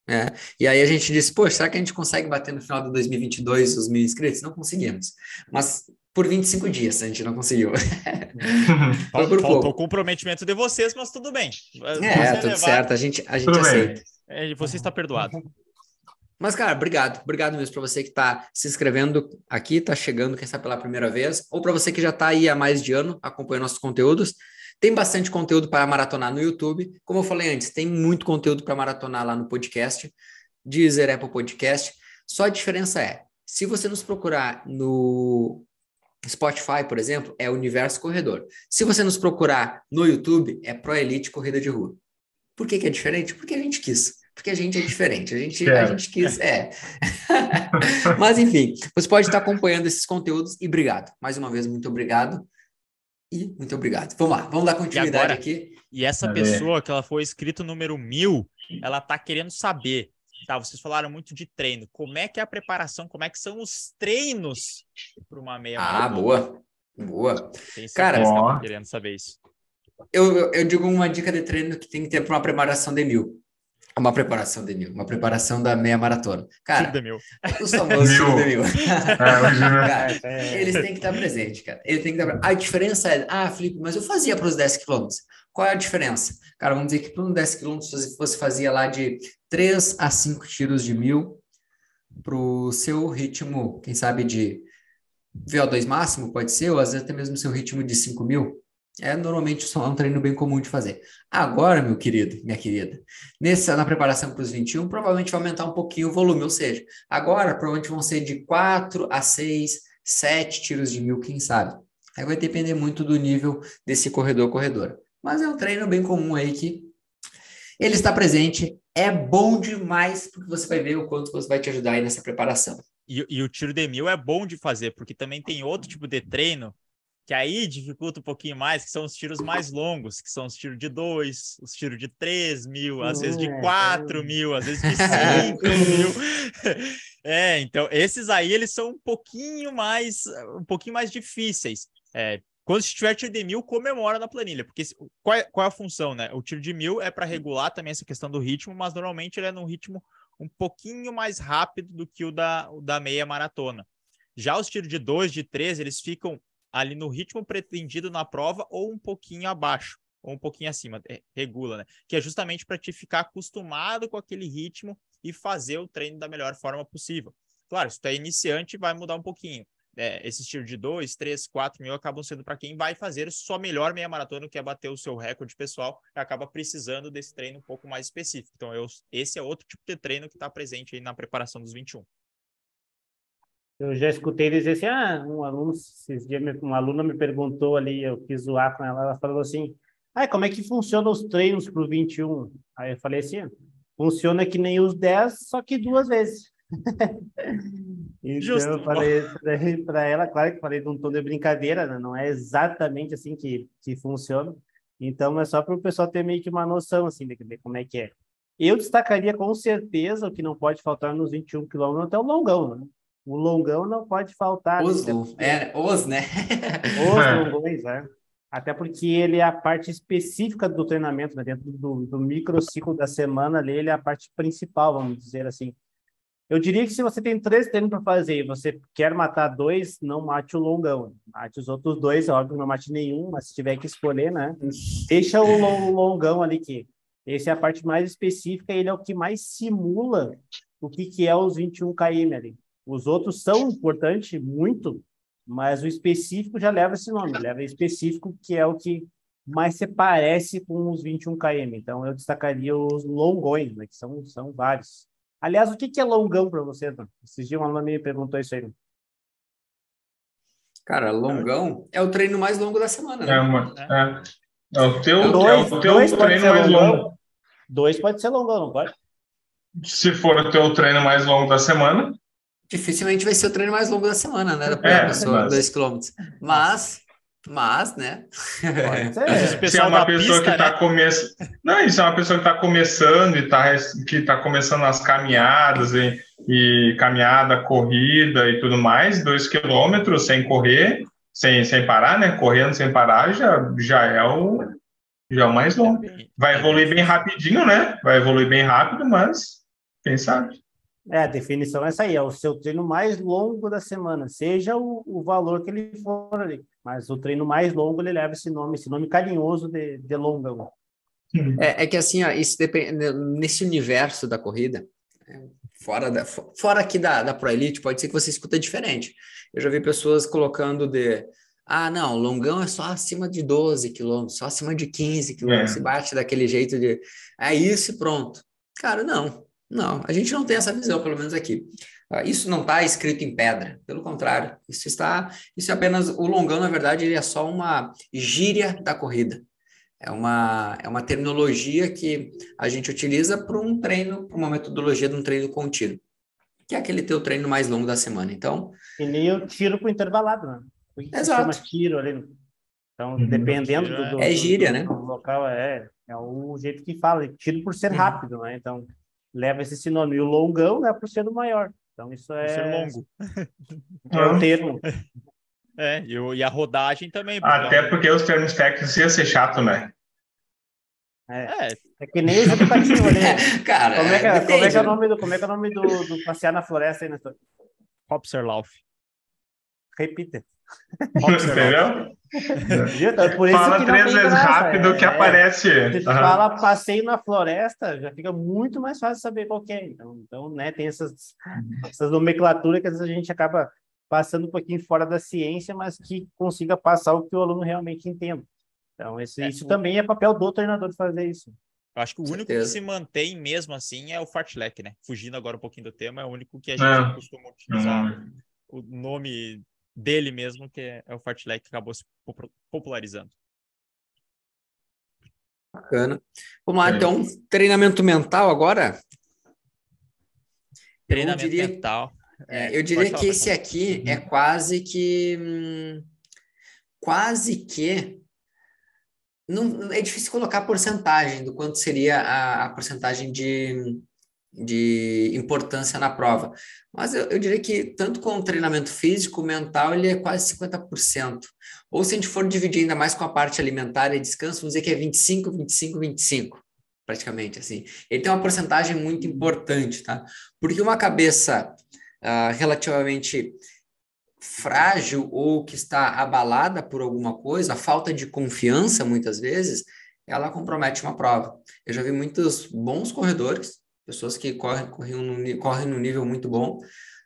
É. E aí a gente disse, pô, será que a gente consegue bater no final de 2022 os mil inscritos? Não conseguimos. Mas por 25 dias a gente não conseguiu. Foi por Faltou o comprometimento de vocês, mas tudo bem. É, tudo levar... certo, a gente, a gente aceita. É, você está perdoado. Mas, cara, obrigado. Obrigado mesmo para você que está se inscrevendo aqui, está chegando, quem sabe pela primeira vez, ou para você que já está aí há mais de ano acompanhando nossos conteúdos. Tem bastante conteúdo para maratonar no YouTube. Como eu falei antes, tem muito conteúdo para maratonar lá no podcast, Deezer, Apple Podcast. Só a diferença é, se você nos procurar no Spotify, por exemplo, é Universo Corredor. Se você nos procurar no YouTube, é Pro Elite Corrida de Rua. Por que, que é diferente? Porque a gente quis. Porque a gente é diferente. A gente, é. a gente quis. É. Mas, enfim, você pode estar acompanhando esses conteúdos e obrigado. Mais uma vez, muito obrigado. E muito obrigado. Vamos lá, vamos dar continuidade e agora, aqui. E essa pessoa que ela foi escrito número mil, ela tá querendo saber. Tá, vocês falaram muito de treino. Como é que é a preparação? Como é que são os treinos para uma meia Ah, boa. Boa. Cara, que tá querendo saber isso. Eu, eu, eu digo uma dica de treino que tem que ter para uma preparação de mil. Uma preparação de mil, uma preparação da meia maratona. Cara, de mil. os famosos mil. de mil. cara, eles têm que estar presentes, cara. Ele tem que estar... A diferença é, ah, Felipe, mas eu fazia para os 10 quilômetros. Qual é a diferença? Cara, vamos dizer que para uns 10 quilômetros você fazia lá de 3 a 5 tiros de mil para o seu ritmo, quem sabe, de VO2 máximo, pode ser, ou às vezes até mesmo seu ritmo de 5 mil. É normalmente é um treino bem comum de fazer. Agora, meu querido, minha querida, nessa, na preparação para os 21, provavelmente vai aumentar um pouquinho o volume, ou seja, agora provavelmente vão ser de 4 a 6, 7 tiros de mil, quem sabe. Aí vai depender muito do nível desse corredor-corredora. Mas é um treino bem comum aí que ele está presente, é bom demais, porque você vai ver o quanto você vai te ajudar aí nessa preparação. E, e o tiro de mil é bom de fazer, porque também tem outro tipo de treino que aí dificulta um pouquinho mais, que são os tiros mais longos, que são os tiros de dois, os tiros de três mil, às vezes de é, quatro mil, às vezes de cinco mil. É, então esses aí eles são um pouquinho mais, um pouquinho mais difíceis. É, quando estiver tiro de mil, comemora na planilha, porque qual é, qual é a função, né? O tiro de mil é para regular também essa questão do ritmo, mas normalmente ele é num ritmo um pouquinho mais rápido do que o da, o da meia maratona. Já os tiros de dois, de três, eles ficam ali no ritmo pretendido na prova ou um pouquinho abaixo, ou um pouquinho acima, é, regula, né? Que é justamente para te ficar acostumado com aquele ritmo e fazer o treino da melhor forma possível. Claro, se tu é iniciante, vai mudar um pouquinho. É, esse estilo de 2, 3, 4 mil acabam sendo para quem vai fazer sua melhor meia maratona, que é bater o seu recorde pessoal, acaba precisando desse treino um pouco mais específico. Então, eu, esse é outro tipo de treino que está presente aí na preparação dos 21. Eu já escutei dizer assim, ah, um aluno, esses dias uma aluna me perguntou ali, eu quis zoar com ela, ela falou assim, ah, como é que funciona os treinos para o 21? Aí eu falei assim, funciona que nem os 10, só que duas vezes. então Justo. eu falei para ela, claro que falei de um tom de brincadeira, né? não é exatamente assim que, que funciona. Então é só para o pessoal ter meio que uma noção assim de, de como é que é. Eu destacaria com certeza o que não pode faltar nos 21 quilômetros é o longão, né? O longão não pode faltar. Os, né? é, os, né? Os longões, é. Até porque ele é a parte específica do treinamento, né? dentro do, do microciclo da semana ali, ele é a parte principal, vamos dizer assim. Eu diria que se você tem três treinos para fazer e você quer matar dois, não mate o longão. Mate os outros dois, é óbvio, não mate nenhum, mas se tiver que escolher, né? Deixa o longão ali, que essa é a parte mais específica, ele é o que mais simula o que, que é os 21 km ali. Os outros são importantes, muito, mas o específico já leva esse nome, leva específico, que é o que mais se parece com os 21 km. Então, eu destacaria os longões, né, que são, são vários. Aliás, o que, que é longão para você, Tom? Esses dias uma aluna me perguntou isso aí. Cara, longão é o treino mais longo da semana, né? É, uma, é. é o teu, dois, é o teu treino mais longão. longo. Dois pode ser longão, não pode? Se for o teu treino mais longo da semana. Dificilmente vai ser o treino mais longo da semana, né? Da é, pessoa, mas... dois quilômetros. Mas, mas, né? Se é uma pessoa pista, que está né? começando. Não, isso é uma pessoa que está começando e tá, que está começando as caminhadas e, e caminhada, corrida e tudo mais, dois quilômetros sem correr, sem, sem parar, né? Correndo sem parar, já, já é o, já é o mais longo. Vai evoluir bem rapidinho, né? Vai evoluir bem rápido, mas quem sabe? É, a definição é essa aí, é o seu treino mais longo da semana, seja o, o valor que ele for ali. Mas o treino mais longo, ele leva esse nome, esse nome carinhoso de, de longa. É, é que assim, ó, isso depende, nesse universo da corrida, fora, da, fora aqui da, da Pro Elite, pode ser que você escuta diferente. Eu já vi pessoas colocando de ah, não, longão é só acima de 12 quilômetros, só acima de 15 quilômetros, é. se bate daquele jeito de é isso e pronto. Cara, não. Não, a gente não tem essa visão, pelo menos aqui. Ah, isso não está escrito em pedra, pelo contrário, isso está, isso é apenas, o longão, na verdade, ele é só uma gíria da corrida. É uma, é uma terminologia que a gente utiliza para um treino, para uma metodologia de um treino contínuo, que é aquele teu treino mais longo da semana. Então. E nem eu tiro para o intervalado, né? Exato. chama tiro ali. Então, uhum. dependendo do, do, É gíria, do, né? Do local, é, é o jeito que fala. Tiro por ser uhum. rápido, né? Então, leva esse sinônimo. E o longão é por ser o maior. Então, isso é. Por ser longo. É o termo. É, e a rodagem também. Porque Até porque os termos técnicos iam ser chato, né? É, é. é que nem os educativos ali. Cara, como é, que, é, como é que é o nome do, como é que é o nome do, do passear na floresta aí, Nestor? Hopserlauf. Repita. Entendeu? Então, por isso fala três vezes graça. rápido que é. aparece. Se tu uhum. fala passeio na floresta, já fica muito mais fácil saber qual é. Então, então né, tem essas, essas nomenclaturas que às vezes a gente acaba passando um pouquinho fora da ciência, mas que consiga passar o que o aluno realmente entenda. Então, esse, é, isso o... também é papel do treinador fazer isso. Eu acho que o único que se mantém mesmo assim é o fartlek, né? Fugindo agora um pouquinho do tema, é o único que a gente é. costuma utilizar uhum. o nome dele mesmo, que é, é o fartlek que acabou se popularizando. Bacana. Vamos lá, é. então, treinamento mental agora? Treinamento eu diria, mental. É, eu diria que esse aqui é uhum. quase que. Hum, quase que. Não, é difícil colocar a porcentagem do quanto seria a, a porcentagem de, de importância na prova. Mas eu, eu, diria que tanto com o treinamento físico, mental, ele é quase 50%. Ou se a gente for dividir ainda mais com a parte alimentar e descanso, vamos dizer que é 25, 25, 25, praticamente assim. Ele tem uma porcentagem muito importante, tá? Porque uma cabeça uh, relativamente frágil ou que está abalada por alguma coisa, a falta de confiança, muitas vezes, ela compromete uma prova. Eu já vi muitos bons corredores pessoas que correm, correm, no, correm no nível muito bom,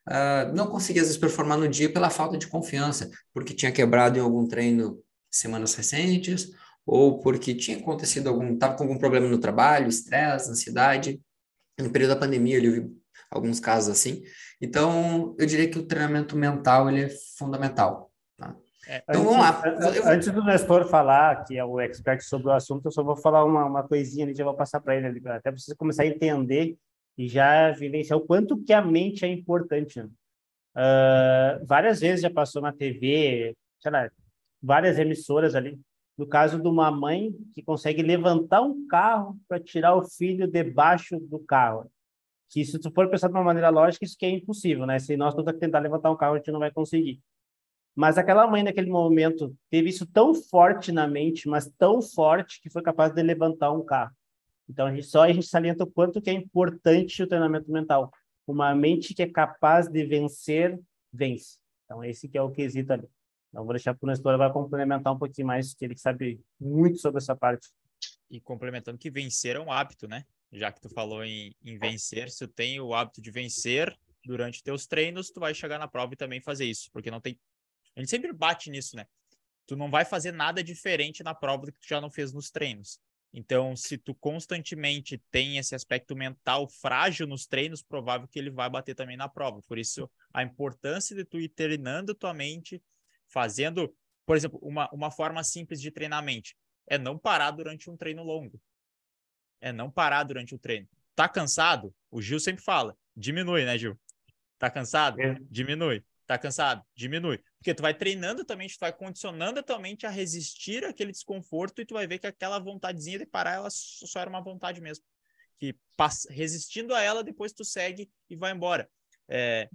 uh, não conseguiam às vezes performar no dia pela falta de confiança, porque tinha quebrado em algum treino semanas recentes, ou porque tinha acontecido algum, estava com algum problema no trabalho, estresse, ansiedade. No período da pandemia, eu vi alguns casos assim. Então, eu diria que o treinamento mental ele é fundamental. É, então vamos lá. Antes do Nestor falar, que é o expert sobre o assunto, eu só vou falar uma, uma coisinha ali, já vou passar para ele ali, até para você começar a entender e já vivenciar o quanto que a mente é importante. Né? Uh, várias vezes já passou na TV, sei lá, várias emissoras ali, no caso de uma mãe que consegue levantar um carro para tirar o filho debaixo do carro. Que se tu for pensar de uma maneira lógica, isso que é impossível, né? Se nós todos tentar levantar um carro, a gente não vai conseguir. Mas aquela mãe, naquele momento, teve isso tão forte na mente, mas tão forte, que foi capaz de levantar um carro. Então, a gente, só a gente salienta o quanto que é importante o treinamento mental. Uma mente que é capaz de vencer, vence. Então, esse que é o quesito ali. Então, vou deixar para o Nestor, vai complementar um pouquinho mais, que ele sabe muito sobre essa parte. E complementando que vencer é um hábito, né? Já que tu falou em, em vencer, se tu tem o hábito de vencer durante teus treinos, tu vai chegar na prova e também fazer isso, porque não tem a gente sempre bate nisso, né? Tu não vai fazer nada diferente na prova do que tu já não fez nos treinos. Então, se tu constantemente tem esse aspecto mental frágil nos treinos, provável que ele vai bater também na prova. Por isso, a importância de tu ir treinando tua mente, fazendo, por exemplo, uma, uma forma simples de treinar a mente é não parar durante um treino longo. É não parar durante o treino. Tá cansado? O Gil sempre fala, diminui, né, Gil? Tá cansado? É. Diminui. Tá cansado? Diminui. Porque tu vai treinando também, tu vai condicionando a tua mente a resistir àquele desconforto e tu vai ver que aquela vontadezinha de parar, ela só era uma vontade mesmo. Que resistindo a ela, depois tu segue e vai embora. É,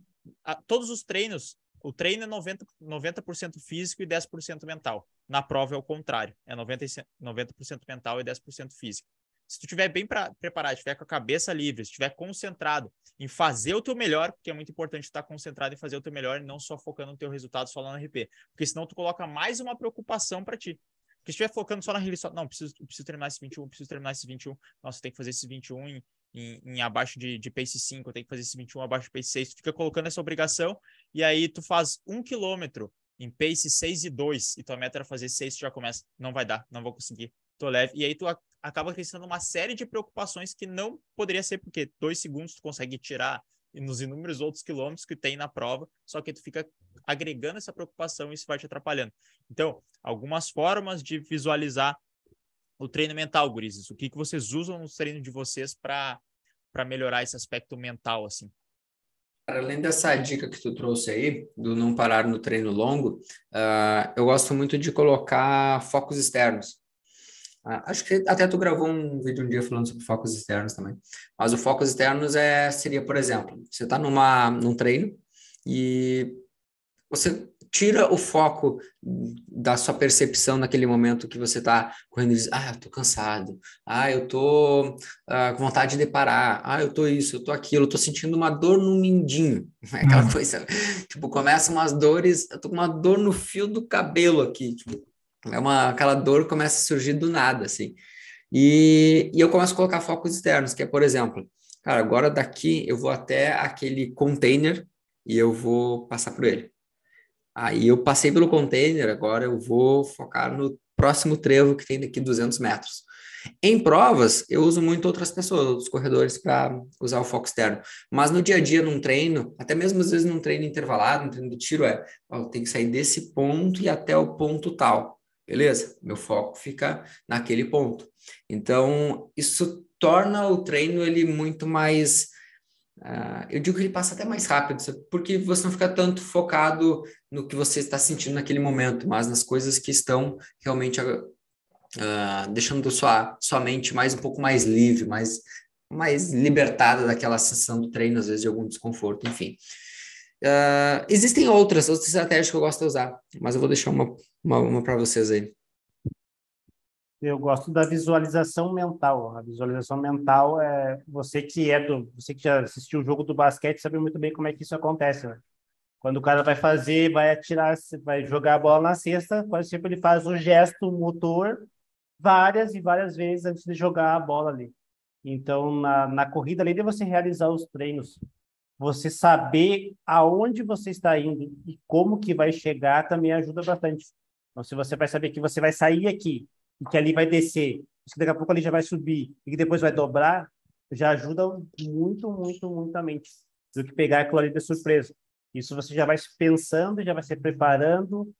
a, todos os treinos, o treino é 90%, 90 físico e 10% mental. Na prova é o contrário, é 90%, 90 mental e 10% físico. Se tu estiver bem pra, preparado, estiver com a cabeça livre, estiver concentrado em fazer o teu melhor, porque é muito importante estar concentrado em fazer o teu melhor e não só focando no teu resultado só lá no RP. Porque senão tu coloca mais uma preocupação para ti. Porque se estiver focando só na só, não, preciso, preciso terminar esse 21, preciso terminar esse 21. Nossa, tem que fazer esse 21 em, em, em abaixo de, de pace 5, tem que fazer esse 21 abaixo de pace 6. Tu fica colocando essa obrigação e aí tu faz um quilômetro em pace 6 e 2 e tua meta era fazer 6, tu já começa, não vai dar, não vou conseguir, tô leve. E aí tu acaba crescendo uma série de preocupações que não poderia ser, porque dois segundos tu consegue tirar nos inúmeros outros quilômetros que tem na prova, só que tu fica agregando essa preocupação e isso vai te atrapalhando. Então, algumas formas de visualizar o treino mental, gurizes. O que, que vocês usam no treino de vocês para melhorar esse aspecto mental, assim? Além dessa dica que tu trouxe aí, do não parar no treino longo, uh, eu gosto muito de colocar focos externos. Uh, acho que até tu gravou um vídeo um dia falando sobre focos externos também. Mas o focos externos é, seria, por exemplo, você está num treino e você tira o foco da sua percepção naquele momento que você está correndo e diz, ah, eu tô cansado, ah, eu tô uh, com vontade de parar, ah, eu tô isso, eu tô aquilo, eu tô sentindo uma dor no mindinho, aquela hum. coisa, tipo, começa umas dores, eu tô com uma dor no fio do cabelo aqui, tipo, é uma, aquela dor começa a surgir do nada, assim, e, e eu começo a colocar focos externos, que é, por exemplo, cara, agora daqui eu vou até aquele container e eu vou passar por ele. Aí eu passei pelo container, agora eu vou focar no próximo trevo que tem daqui 200 metros. Em provas, eu uso muito outras pessoas, outros corredores, para usar o foco externo. Mas no dia a dia, num treino, até mesmo às vezes num treino intervalado, num treino de tiro, é, ó, tem que sair desse ponto e até o ponto tal. Beleza? Meu foco fica naquele ponto. Então, isso torna o treino ele muito mais Uh, eu digo que ele passa até mais rápido, porque você não fica tanto focado no que você está sentindo naquele momento, mas nas coisas que estão realmente uh, deixando sua, sua mente mais um pouco mais livre, mais, mais libertada daquela sensação do treino, às vezes de algum desconforto, enfim. Uh, existem outras, outras estratégias que eu gosto de usar, mas eu vou deixar uma, uma, uma para vocês aí. Eu gosto da visualização mental. A visualização mental é você que é do, você que já assistiu o jogo do basquete sabe muito bem como é que isso acontece. Né? Quando o cara vai fazer, vai atirar, vai jogar a bola na cesta, quase sempre ele faz o gesto motor várias e várias vezes antes de jogar a bola ali. Então, na, na corrida, além de você realizar os treinos, você saber aonde você está indo e como que vai chegar também ajuda bastante. Então, se você vai saber que você vai sair aqui e que ali vai descer, que daqui a pouco ali já vai subir e que depois vai dobrar, já ajuda muito, muito, muito a mente do que pegar aquilo ali de surpresa. Isso você já vai pensando, já vai se preparando.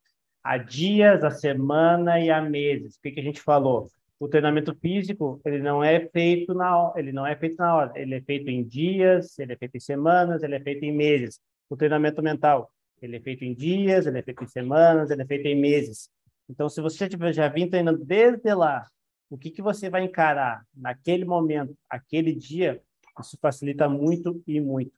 a dias, a semana e a meses. O que, que a gente falou? O treinamento físico, ele não é feito na ele não é feito na hora, ele é feito em dias, ele é feito em semanas, ele é feito em meses. O treinamento mental, ele é feito em dias, ele é feito em semanas, ele é feito em meses. Então, se você tiver já vindo treinando desde lá, o que que você vai encarar naquele momento, aquele dia, isso facilita muito e muito.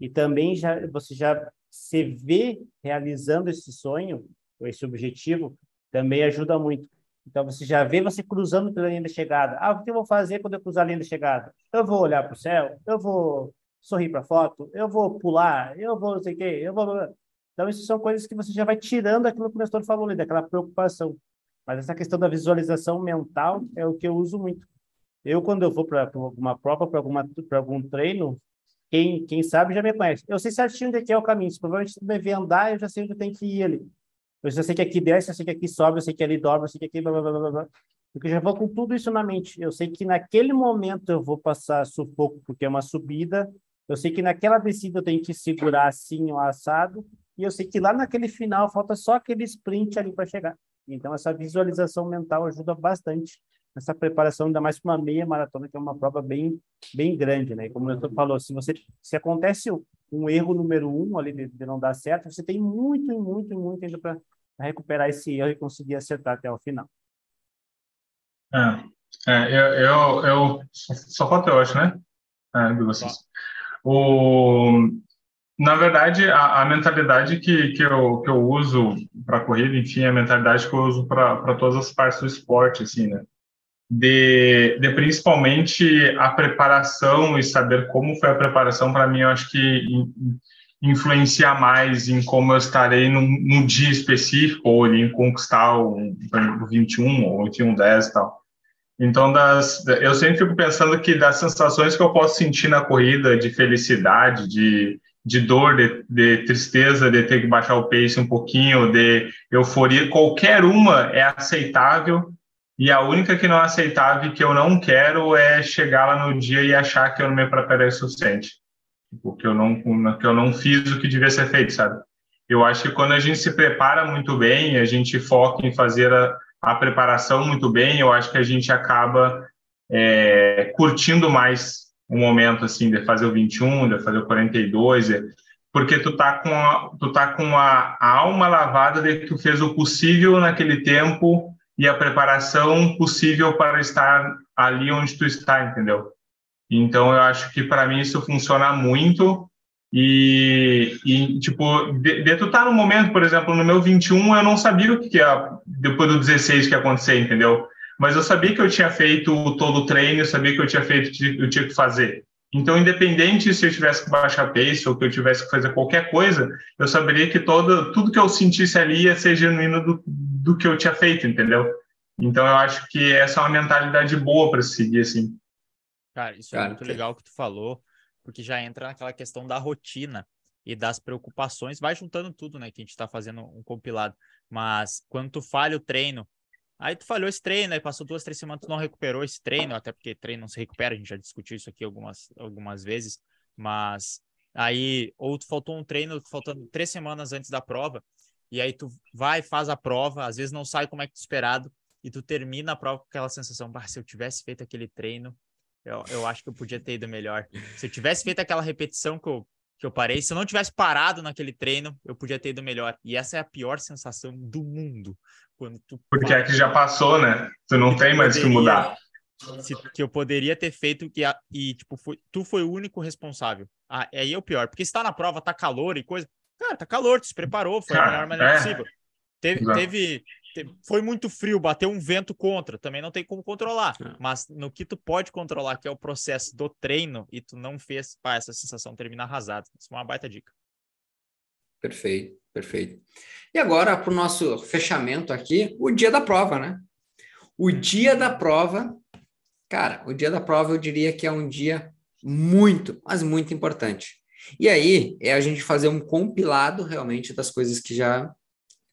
E também já você já se vê realizando esse sonho, esse objetivo, também ajuda muito. Então, você já vê você cruzando pela linha de chegada. Ah, o que eu vou fazer quando eu cruzar a linha de chegada? Eu vou olhar para o céu, eu vou sorrir para a foto, eu vou pular, eu vou não sei o quê, eu vou... Então, isso são coisas que você já vai tirando aquilo que o mestre falou ali, daquela preocupação. Mas essa questão da visualização mental é o que eu uso muito. Eu, quando eu vou para alguma prova, para algum treino, quem, quem sabe já me conhece. Eu sei certinho onde é que é o caminho. Se provavelmente me ver andar, eu já sei onde tenho que ir ali. Eu já sei que aqui desce, eu sei que aqui sobe, eu sei que ali dobra, eu sei que aqui... Blá, blá, blá, blá. Porque eu já vou com tudo isso na mente. Eu sei que naquele momento eu vou passar sufoco porque é uma subida. Eu sei que naquela descida eu tenho que segurar assim o assado. E eu sei que lá naquele final falta só aquele sprint ali para chegar. Então essa visualização mental ajuda bastante nessa preparação, ainda mais para uma meia maratona, que é uma prova bem, bem grande, né? Como o falou, se você se acontece um erro número um ali de, de não dar certo, você tem muito, muito, muito ainda para recuperar esse erro e conseguir acertar até o final. É, é eu, eu, eu só falta eu acho, né? É, de vocês. O, na verdade, a, a, mentalidade que, que, eu, que eu uso para corrida, enfim, é a mentalidade que eu uso para todas as partes do esporte, assim, né? De, de principalmente a preparação e saber como foi a preparação, para mim, eu acho que influencia mais em como eu estarei num, dia específico, ou em conquistar o, o 21 ou enfim, um 10 e tal. Então, das, eu sempre fico pensando que das sensações que eu posso sentir na corrida, de felicidade, de, de dor, de, de, tristeza, de ter que baixar o pace um pouquinho, de euforia, qualquer uma é aceitável e a única que não é aceitável e que eu não quero é chegar lá no dia e achar que eu não me preparei o suficiente. Porque tipo, eu não, que eu não fiz o que devia ser feito, sabe? Eu acho que quando a gente se prepara muito bem, a gente foca em fazer a, a preparação muito bem, eu acho que a gente acaba é, curtindo mais o momento, assim, de fazer o 21, de fazer o 42, porque tu tá com a, tu tá com a alma lavada de que tu fez o possível naquele tempo e a preparação possível para estar ali onde tu está, entendeu? Então, eu acho que para mim isso funciona muito. E, e tipo, de, de tu estar tá no momento, por exemplo, no meu 21, eu não sabia o que, que ia, depois do 16 que ia acontecer, entendeu? Mas eu sabia que eu tinha feito todo o treino, eu sabia que eu tinha feito o que eu tinha que fazer. Então, independente se eu tivesse que baixar pace ou que eu tivesse que fazer qualquer coisa, eu saberia que todo, tudo que eu sentisse ali ia ser genuíno do, do que eu tinha feito, entendeu? Então, eu acho que essa é uma mentalidade boa para seguir, assim. Cara, isso é Cara, é muito que... legal que tu falou, porque já entra naquela questão da rotina e das preocupações, vai juntando tudo, né, que a gente está fazendo um compilado. Mas quando tu falha o treino, Aí tu falhou esse treino, aí passou duas, três semanas, tu não recuperou esse treino, até porque treino não se recupera, a gente já discutiu isso aqui algumas, algumas vezes, mas aí, ou tu faltou um treino faltando três semanas antes da prova, e aí tu vai, faz a prova, às vezes não sai como é que tu esperado, e tu termina a prova com aquela sensação, bah, se eu tivesse feito aquele treino, eu, eu acho que eu podia ter ido melhor. Se eu tivesse feito aquela repetição que eu, que eu parei, se eu não tivesse parado naquele treino, eu podia ter ido melhor. E essa é a pior sensação do mundo. Quando tu Porque é que já passou, né? Tu não tem mais que mudar. Se, que eu poderia ter feito que e tipo foi, tu foi o único responsável. Ah, aí é o pior, porque está na prova, tá calor e coisa. Cara, tá calor, tu se preparou, foi Cara, a melhor maneira é. possível. Teve, teve, teve, foi muito frio, bateu um vento contra, também não tem como controlar. É. Mas no que tu pode controlar, que é o processo do treino, e tu não fez, pá, essa sensação termina arrasada. Isso é uma baita dica. Perfeito, perfeito. E agora, para o nosso fechamento aqui, o dia da prova, né? O dia da prova, cara, o dia da prova eu diria que é um dia muito, mas muito importante. E aí é a gente fazer um compilado realmente das coisas que já,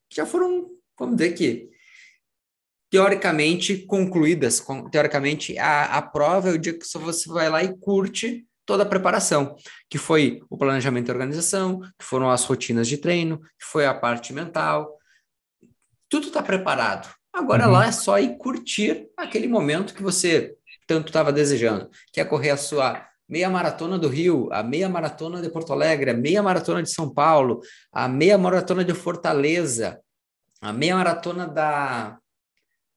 que já foram, vamos dizer que, teoricamente concluídas. Teoricamente, a, a prova é o dia que você vai lá e curte toda a preparação, que foi o planejamento e organização, que foram as rotinas de treino, que foi a parte mental. tudo está preparado. Agora uhum. lá é só ir curtir aquele momento que você tanto estava desejando, que é correr a sua meia maratona do Rio, a meia maratona de Porto Alegre, a meia maratona de São Paulo, a meia maratona de Fortaleza, a meia maratona da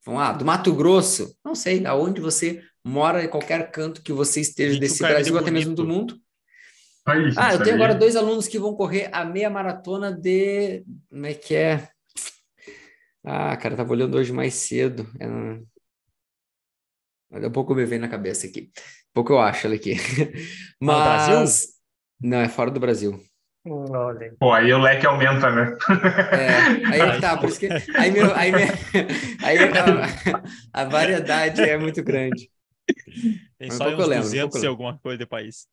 vamos lá, do Mato Grosso, não sei, aonde você mora, em qualquer canto que você esteja desse Brasil, até mesmo do mundo. Aí, ah, eu tenho aí. agora dois alunos que vão correr a meia maratona de. Como é que é? Ah, cara, tava olhando hoje mais cedo. É... Daqui a pouco me vem na cabeça aqui. Pouco eu acho ela aqui. Mas. No Brasil? Não, é fora do Brasil. Pô, aí o leque aumenta, né? É, aí tá, por isso que. Aí, meu, aí, meu, aí a, a, variedade é muito grande. Tem só um uns lembro, 200 um alguma coisa de país.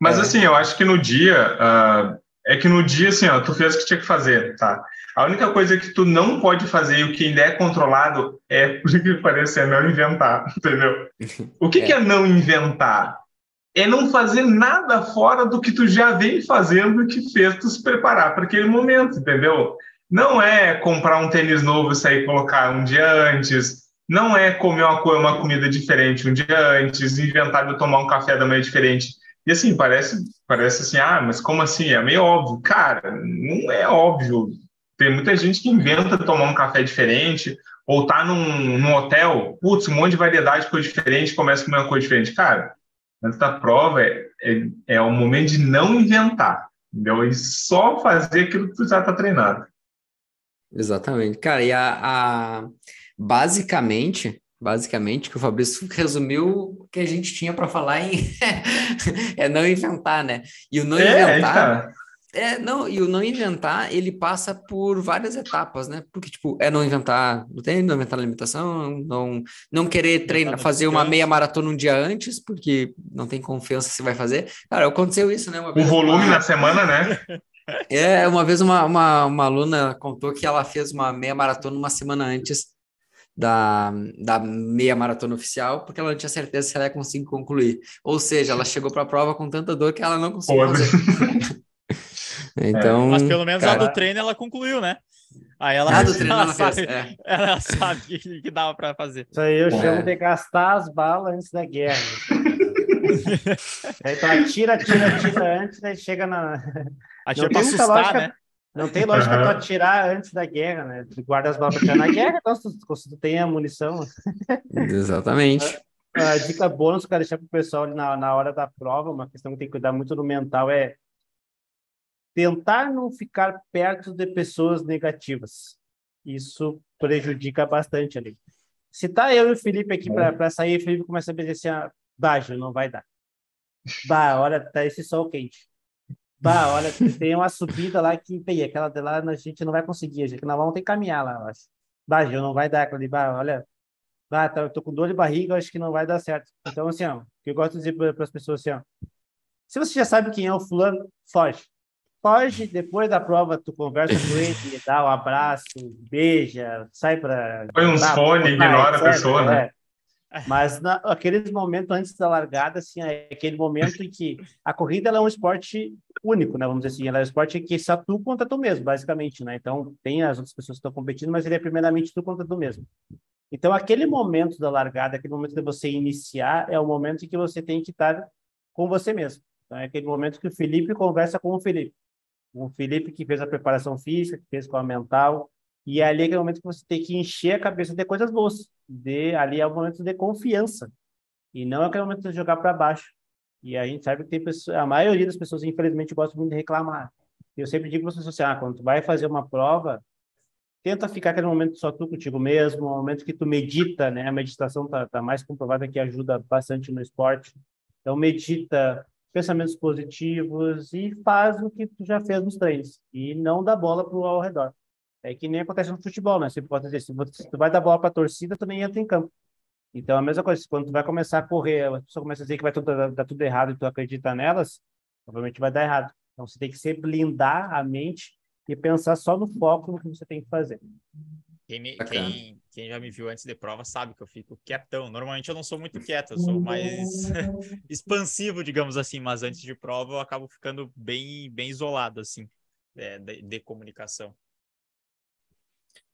Mas é. assim, eu acho que no dia. Uh, é que no dia, assim, ó, tu fez o que tinha que fazer, tá? A única coisa que tu não pode fazer e o que ainda é controlado é, por que pareça, é não inventar, entendeu? O que é. que é não inventar? É não fazer nada fora do que tu já vem fazendo e que fez tu se preparar para aquele momento, entendeu? Não é comprar um tênis novo e sair colocar um dia antes, não é comer uma, uma comida diferente um dia antes, inventar de tomar um café da manhã diferente. E assim, parece, parece assim, ah, mas como assim? É meio óbvio. Cara, não é óbvio. Tem muita gente que inventa tomar um café diferente, ou tá num, num hotel, putz, um monte de variedade de coisa diferente, começa a comer uma coisa diferente. Cara, antes da prova é, é, é o momento de não inventar, entendeu? E só fazer aquilo que tu já tá treinado. Exatamente. Cara, e a, a... basicamente, basicamente, que o Fabrício resumiu o que a gente tinha para falar em é não inventar, né? E o não é, inventar é, não, e o não inventar, ele passa por várias etapas, né? Porque, tipo, é não inventar, não tem, não inventar limitação, não, não querer treinar, fazer uma meia maratona um dia antes, porque não tem confiança se vai fazer. Cara, aconteceu isso, né? o volume uma... na semana, né? É, uma vez uma, uma, uma aluna contou que ela fez uma meia maratona uma semana antes da, da meia maratona oficial, porque ela não tinha certeza se ela ia conseguir concluir. Ou seja, ela chegou para a prova com tanta dor que ela não conseguiu fazer. Então, Mas pelo menos cara... a do treino ela concluiu, né? Aí ela, do treino ela, ela sabe, fez, é. ela sabe que, que dava para fazer. Isso aí eu chamo é. de gastar as balas antes da guerra. tu atira, atira, atira antes, aí chega na. Atira pra assustar, lógica, né? Não tem lógica uhum. tu atirar antes da guerra, né? Tu guarda as balas na guerra, então se tu, tu tem a munição. Exatamente. A, a dica bônus que eu quero deixar pro pessoal na, na hora da prova, uma questão que tem que cuidar muito do mental é tentar não ficar perto de pessoas negativas. Isso prejudica bastante ali. Se tá eu e o Felipe aqui para sair, o Felipe começa a dizer assim, ah, baixo, não vai dar. Bah, olha, tá esse sol quente. Bah, olha, tem uma subida lá que, bem, aquela de lá a gente não vai conseguir, a gente nós vamos ter que caminhar lá, eu acho. Bah, não vai dar aquela ali, bah, olha, bah, tá, eu tô com dor de barriga, acho que não vai dar certo. Então, assim, ó, o que eu gosto de dizer para as pessoas assim, ó, se você já sabe quem é o fulano, foge foge, depois da prova tu conversa com ele, dá um abraço, beija, sai para... Põe uns fone, ignora a pessoa, né? É. Mas na, aqueles momentos antes da largada, assim, é aquele momento em que a corrida é um esporte único, né? Vamos dizer assim, ela é um esporte que só tu contra tu mesmo, basicamente, né? Então, tem as outras pessoas que estão competindo, mas ele é primeiramente tu contra tu mesmo. Então, aquele momento da largada, aquele momento de você iniciar, é o momento em que você tem que estar com você mesmo. Então, é aquele momento que o Felipe conversa com o Felipe o Felipe que fez a preparação física, que fez com a mental, e ali é aquele momento que você tem que encher a cabeça de coisas boas. De, ali é o momento de confiança. E não é aquele momento de jogar para baixo. E a gente sabe que tem pessoas, a maioria das pessoas, infelizmente, gosta muito de reclamar. Eu sempre digo para as pessoas assim, ah, quando tu vai fazer uma prova, tenta ficar aquele momento só tu contigo mesmo, um momento que tu medita, né? A meditação tá, tá mais comprovada que ajuda bastante no esporte. Então, medita, pensamentos positivos e faz o que tu já fez nos treinos e não dá bola para o ao redor. É que nem acontece no futebol, né? Você pode dizer, se tu vai dar bola para a torcida, também entra em campo. Então, a mesma coisa, quando tu vai começar a correr, a pessoa começa a dizer que vai tudo, dar tudo errado e tu acredita nelas, provavelmente vai dar errado. Então, você tem que se blindar a mente e pensar só no foco no que você tem que fazer. Quem, me, quem, quem, já me viu antes de prova sabe que eu fico quietão. Normalmente eu não sou muito quieto, eu sou mais expansivo, digamos assim, mas antes de prova eu acabo ficando bem, bem isolado, assim, é, de, de, comunicação.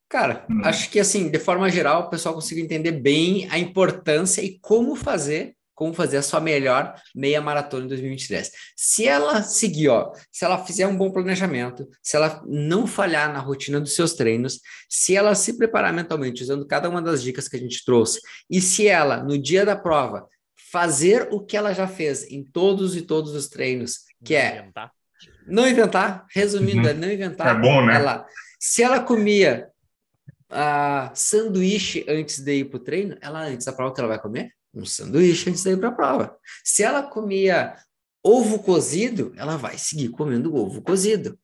Cara, hum. acho que assim, de forma geral, o pessoal conseguiu entender bem a importância e como fazer, como fazer a sua melhor meia maratona em 2023. Se ela seguir, ó, se ela fizer um bom planejamento, se ela não falhar na rotina dos seus treinos, se ela se preparar mentalmente usando cada uma das dicas que a gente trouxe, e se ela, no dia da prova, fazer o que ela já fez em todos e todos os treinos, que é inventar. não inventar, resumindo, uhum. é não inventar. É bom, né? Ela, se ela comia a sanduíche antes de ir para o treino, ela antes da prova que ela vai comer? Um sanduíche antes de ir para a prova. Se ela comia ovo cozido, ela vai seguir comendo ovo cozido.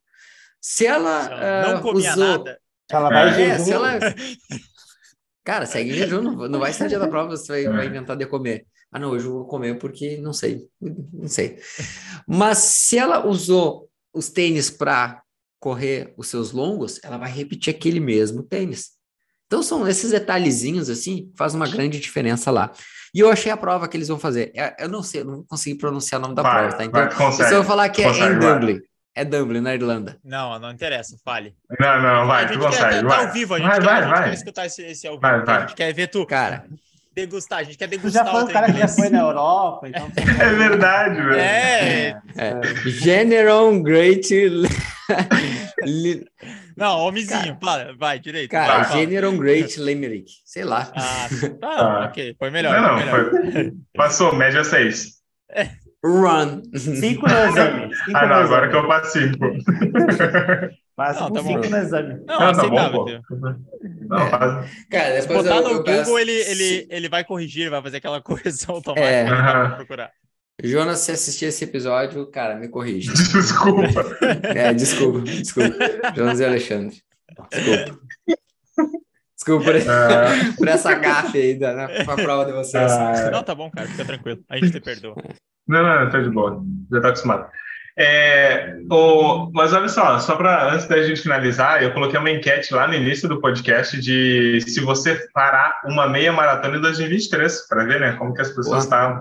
Se ela, se ela não uh, comia usou... nada, ela vai é, se ela... Cara, segue em jejum, não, não vai ser dia da prova, você vai, vai inventar de comer. Ah, não, hoje eu vou comer porque não sei, não sei. Mas se ela usou os tênis para correr os seus longos, ela vai repetir aquele mesmo tênis. Então são esses detalhezinhos assim, faz uma grande diferença lá. E eu achei a prova que eles vão fazer. É, eu não sei, eu não consegui pronunciar o nome da vai, prova, tá? Então, consegue, eu vou falar que consegue, é em Dublin. É Dublin, na Irlanda. Não, não interessa, fale. Não, não, vai, tu consegue. Vai. ao vivo, a gente, vai, quer, vai, a gente vai. quer escutar esse, esse ao vivo. Vai, vai. A gente quer ver tu. Cara, degustar, a gente quer degustar. Tu já foi um cara que já foi na Europa, então. é verdade, velho. É. é. General Great. Não, homenzinho, para, vai, direito. Cara, vai, General Great Limerick, sei lá. Ah, tá, ah. ok, foi melhor. Não, foi melhor. Foi... Passou, média 6. É. Run. Cinco no exame. Cinco ah, não, agora que eu passo cinco. Passa não, tá cinco bom. no exame. Não, não tá bom, Não, é. faz... Cara, Se botar eu, no eu Google, peço... ele, ele, ele vai corrigir, ele vai fazer aquela correção automática é. Uhum. procurar. Jonas, se assistir esse episódio, cara, me corrige. Desculpa. É, desculpa, desculpa. Jonas e Alexandre. Desculpa. Desculpa por, uh... por essa gafe aí da, na, na prova de vocês. Uh... Não, tá bom, cara, fica tranquilo. A gente te perdoa. Não, não, tá de boa. Já tá acostumado. É, o, mas olha só, só para antes da gente finalizar, eu coloquei uma enquete lá no início do podcast de se você fará uma meia maratona em 2023, para ver né, como que as pessoas estavam.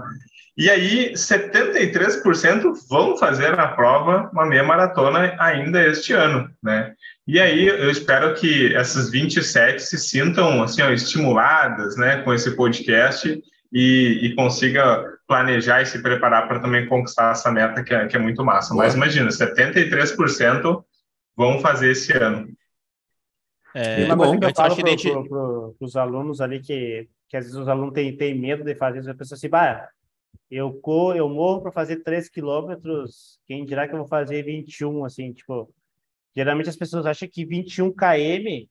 E aí, 73% vão fazer a prova uma meia maratona ainda este ano, né? E aí, eu espero que essas 27 se sintam assim, ó, estimuladas, né, com esse podcast e, e consiga planejar e se preparar para também conquistar essa meta que é, que é muito massa. Boa. Mas imagina, 73% vão fazer esse ano. É, uma coisa que eu falo para gente... pro, os alunos ali que, que às vezes os alunos têm, têm medo de fazer isso, a pessoa assim, bah, eu, co, eu morro para fazer 3 quilômetros, quem dirá que eu vou fazer 21, assim, tipo, geralmente as pessoas acham que 21 km,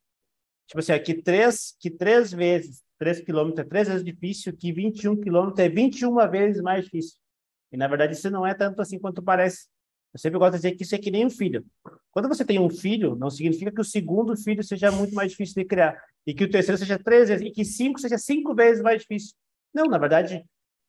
tipo assim, que três, que três vezes 3 quilômetros é três vezes difícil, que 21 quilômetros é 21 vezes mais difícil. E, na verdade, isso não é tanto assim quanto parece. Eu sempre gosto de dizer que isso é que nem um filho. Quando você tem um filho, não significa que o segundo filho seja muito mais difícil de criar. E que o terceiro seja três vezes, e que cinco seja cinco vezes mais difícil. Não, na verdade,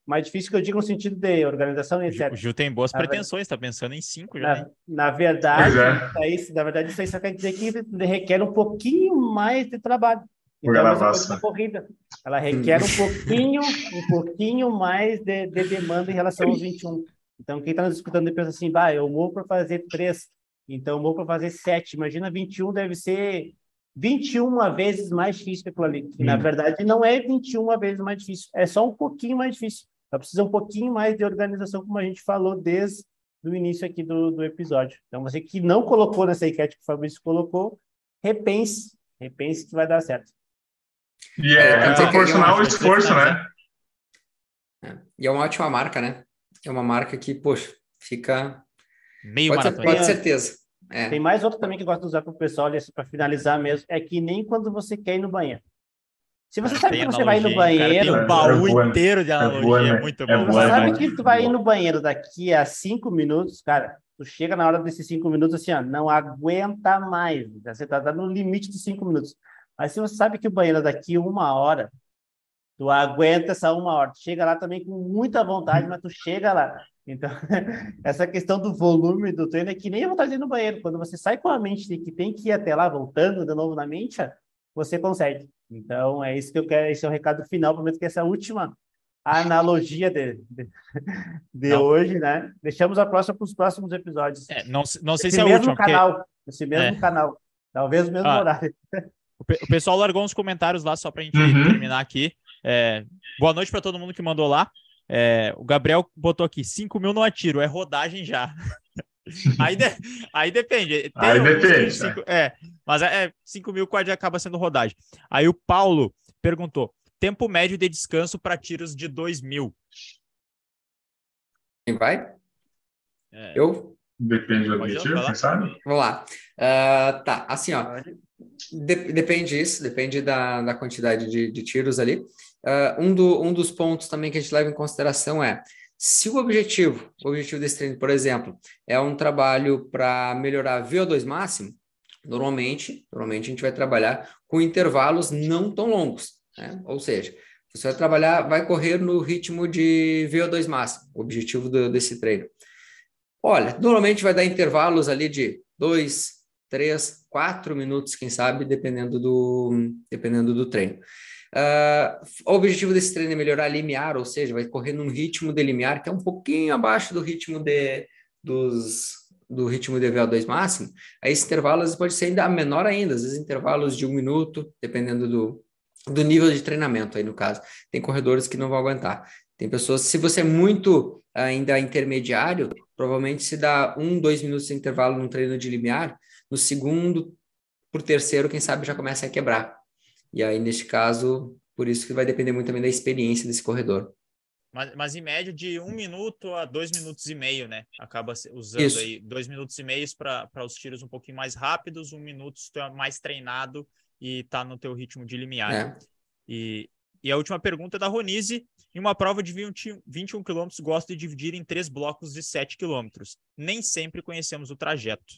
mais difícil que eu digo no sentido de organização etc. O Gil tem boas na pretensões, está pensando em cinco já. Na, na verdade, é. isso, na verdade, isso aí só quer dizer que requer um pouquinho mais de trabalho. Então, a mesma corrida. Ela requer um pouquinho, um pouquinho mais de, de demanda em relação aos 21. Então, quem está nos escutando pensa assim, bah, eu morro para fazer três, então eu morro para fazer sete. Imagina 21 deve ser 21 vezes mais difícil que aquilo ali. E, na verdade, não é 21 vezes mais difícil, é só um pouquinho mais difícil. Só precisa um pouquinho mais de organização, como a gente falou desde o início aqui do, do episódio. Então, você que não colocou nessa enquete que o Fabrício colocou, repense, repense que vai dar certo. E é, é proporcional ao esforço, né? É. E é uma ótima marca, né? É uma marca que, poxa, fica. Meio pode, ser, pode certeza. É. Tem mais outro também que eu gosto de usar para o pessoal, para finalizar mesmo, é que nem quando você quer ir no banheiro. Se você sabe que você vai ir no banheiro. tem um baú é inteiro de analogia, é, boa, muito bom. você sabe que tu vai ir no banheiro daqui a cinco minutos, cara. Tu chega na hora desses cinco minutos assim, ó, não aguenta mais. Você tá, tá no limite de cinco minutos. Mas se você sabe que o banheiro é daqui uma hora, tu aguenta essa uma hora. Tu chega lá também com muita vontade, mas tu chega lá. Então, essa questão do volume do treino é que nem a vontade de ir no banheiro. Quando você sai com a mente de que tem que ir até lá, voltando de novo na mente, você consegue. Então, é isso que eu quero, esse é o recado final, prometo que essa última analogia de, de, de hoje, né? Deixamos a próxima para os próximos episódios. É, não, não sei se é o último. Canal, porque... Esse mesmo é. canal. Talvez o mesmo ah, horário. O, pe o pessoal largou uns comentários lá só para a gente uhum. terminar aqui. É, boa noite para todo mundo que mandou lá. É, o Gabriel botou aqui: 5 mil no atiro, é rodagem já. Aí, de, aí depende. Tem aí depende. Cinco, é, mas é, 5 mil quase acaba sendo rodagem. Aí o Paulo perguntou: tempo médio de descanso para tiros de 2 mil. Quem vai? É. Eu? Depende do objetivo, quem sabe? Vamos lá. Uh, tá, assim, ó. De, depende disso, depende da, da quantidade de, de tiros ali. Uh, um, do, um dos pontos também que a gente leva em consideração é se o objetivo, o objetivo desse treino, por exemplo, é um trabalho para melhorar VO2 máximo, normalmente, normalmente a gente vai trabalhar com intervalos não tão longos, né? Ou seja, você vai trabalhar, vai correr no ritmo de VO2 máximo, o objetivo do, desse treino. Olha, normalmente vai dar intervalos ali de 2, 3, 4 minutos, quem sabe, dependendo do, dependendo do treino. Uh, o objetivo desse treino é melhorar limiar, ou seja, vai correr num ritmo de limiar que é um pouquinho abaixo do ritmo de, dos, do ritmo de VO2 máximo. Aí esse intervalo pode ser ainda menor ainda, às vezes intervalos de um minuto, dependendo do, do nível de treinamento aí no caso. Tem corredores que não vão aguentar. Tem pessoas, se você é muito ainda intermediário, provavelmente se dá um, dois minutos de intervalo no treino de limiar, no segundo por terceiro, quem sabe já começa a quebrar. E aí, neste caso, por isso que vai depender muito também da experiência desse corredor. Mas, mas em média de um minuto a dois minutos e meio, né? Acaba usando isso. aí dois minutos e meio para os tiros um pouquinho mais rápidos, um minuto se tu é mais treinado e tá no teu ritmo de limiar. É. E, e a última pergunta é da Ronise. Em uma prova de 20, 21 km, gosto de dividir em três blocos de 7 km. Nem sempre conhecemos o trajeto.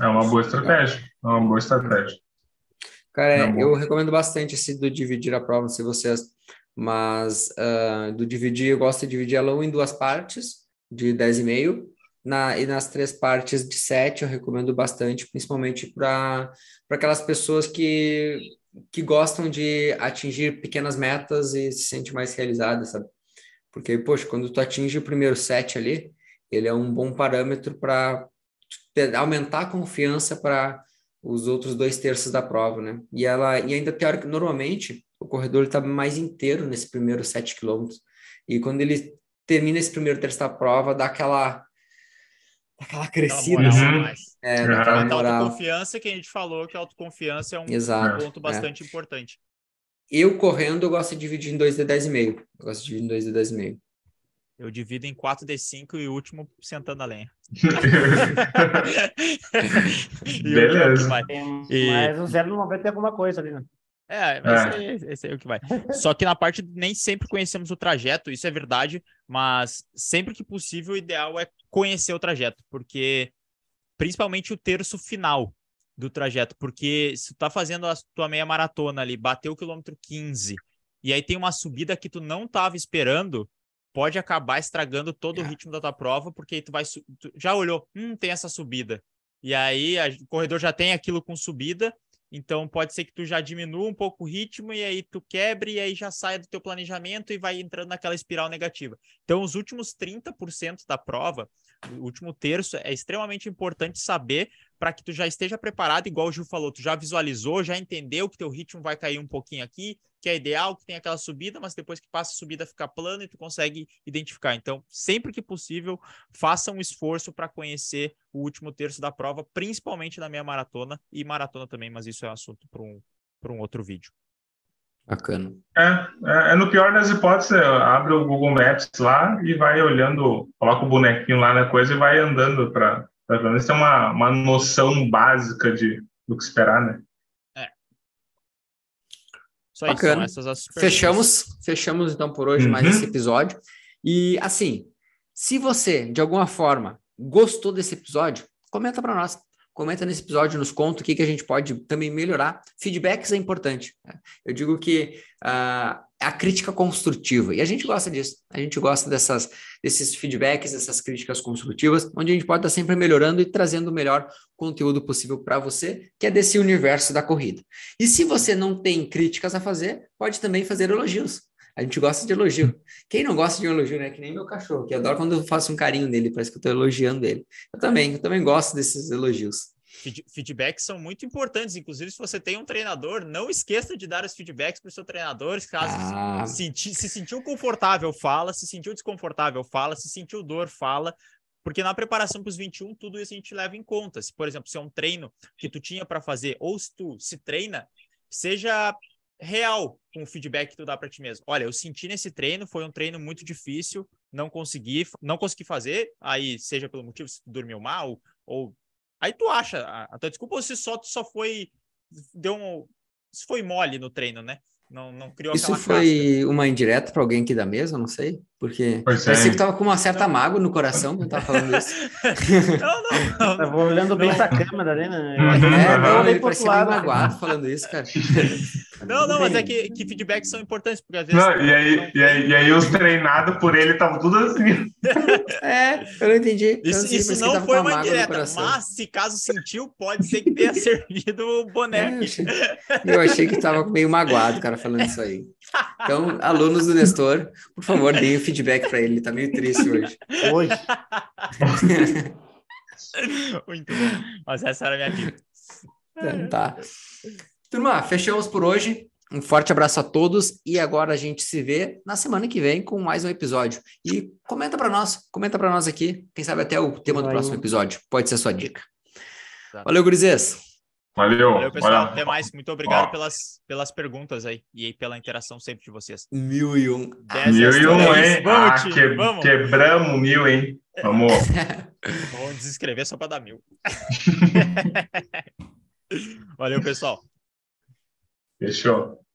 É uma boa estratégia. É uma boa estratégia. Cara, é, eu recomendo bastante esse do dividir a prova, se vocês, mas uh, do dividir, eu gosto de dividir ela em duas partes, de 10,5, na, e nas três partes de 7 eu recomendo bastante, principalmente para aquelas pessoas que, que gostam de atingir pequenas metas e se sente mais realizadas, sabe? Porque, poxa, quando tu atinge o primeiro set ali, ele é um bom parâmetro para aumentar a confiança para os outros dois terços da prova, né? E ela e ainda teórica, normalmente o corredor está mais inteiro nesse primeiro 7 quilômetros. E quando ele termina esse primeiro terço da prova, dá aquela aquela crescida, moral, assim. É, uhum. daquela moral. autoconfiança que a gente falou que a autoconfiança é um Exato, ponto bastante é. importante. Eu correndo, eu gosto de dividir em 2 de 10,5. Eu gosto de dividir em 2 de 10,5. Eu divido em 4D5 e o último sentando a lenha. Beleza. E... Mas o zero não vai ter alguma coisa ali, né? É, mas é. Esse, esse, é o que vai. Só que na parte nem sempre conhecemos o trajeto, isso é verdade, mas sempre que possível o ideal é conhecer o trajeto, porque principalmente o terço final do trajeto, porque se tu tá fazendo a tua meia maratona ali, bateu o quilômetro 15, e aí tem uma subida que tu não tava esperando, pode acabar estragando todo é. o ritmo da tua prova, porque tu vai tu já olhou, hum, tem essa subida. E aí a, o corredor já tem aquilo com subida, então pode ser que tu já diminua um pouco o ritmo e aí tu quebre e aí já sai do teu planejamento e vai entrando naquela espiral negativa. Então os últimos 30% da prova, o último terço é extremamente importante saber para que tu já esteja preparado, igual o Gil falou, tu já visualizou, já entendeu que teu ritmo vai cair um pouquinho aqui, que é ideal, que tem aquela subida, mas depois que passa a subida fica plano e tu consegue identificar. Então, sempre que possível, faça um esforço para conhecer o último terço da prova, principalmente na meia maratona e maratona também, mas isso é assunto para um, um outro vídeo. Bacana. É, é, é, no pior das hipóteses, abre o Google Maps lá e vai olhando, coloca o bonequinho lá na coisa e vai andando para pelo menos ter uma, uma noção básica de, do que esperar, né? Só Bacana. isso, essas as fechamos, fechamos então por hoje uhum. mais esse episódio. E assim, se você de alguma forma gostou desse episódio, comenta para nós. Comenta nesse episódio, nos conta o que, que a gente pode também melhorar. Feedbacks é importante. Né? Eu digo que uh, a crítica construtiva. E a gente gosta disso. A gente gosta dessas, desses feedbacks, dessas críticas construtivas, onde a gente pode estar sempre melhorando e trazendo o melhor conteúdo possível para você, que é desse universo da corrida. E se você não tem críticas a fazer, pode também fazer elogios. A gente gosta de elogio. Quem não gosta de um elogio, né? Que nem meu cachorro, que adora quando eu faço um carinho nele, parece que eu estou elogiando ele. Eu também, eu também gosto desses elogios. Feedbacks são muito importantes. Inclusive, se você tem um treinador, não esqueça de dar os feedbacks para o seu treinador. Caso ah. se, se sentiu confortável, fala. Se sentiu desconfortável, fala. Se sentiu dor, fala. Porque na preparação para os 21, tudo isso a gente leva em conta. Se, por exemplo, se é um treino que tu tinha para fazer, ou se tu se treina, seja real com o feedback que tu dá para ti mesmo. Olha, eu senti nesse treino, foi um treino muito difícil, não consegui, não consegui fazer, aí seja pelo motivo se tu dormiu mal ou aí tu acha a, a tua desculpa ou se só tu só foi deu um se foi mole no treino, né? Não, não criou Isso foi casca. uma indireta para alguém aqui da mesa, não sei, porque pois parecia é. que tava com uma certa mágoa no coração quando tava falando isso. não, não, não. Tava olhando bem pra câmera, né? Uhum, é, não, ele parecia lado. magoado falando isso, cara. Não, não, mas é que, que feedbacks são importantes, porque às vezes. Não, e, aí, não... e, aí, e aí os treinados por ele estavam tudo assim. é, eu não entendi. Isso, assim, isso não foi uma indireta, mas se caso sentiu, pode ser que tenha servido o boné. É, eu, achei, eu achei que tava meio magoado, cara, falando isso aí. Então, alunos do Nestor, por favor, deem o feedback para ele, ele tá meio triste hoje. Hoje. Muito bom. Mas essa era a minha dica. Então, tá. Turma, fechamos por hoje. Um forte abraço a todos e agora a gente se vê na semana que vem com mais um episódio. E comenta para nós, comenta para nós aqui, quem sabe até o tema do próximo episódio. Pode ser a sua dica. Valeu, gurizes. Valeu. Valeu, pessoal. Valeu. Até mais. Muito obrigado pelas, pelas perguntas aí e pela interação sempre de vocês. Mil e um. mil e um, hein? Vamos, ah, que, vamos. Quebramos mil, hein? Vamos. Vamos desescrever só para dar mil. Valeu, pessoal. Fechou.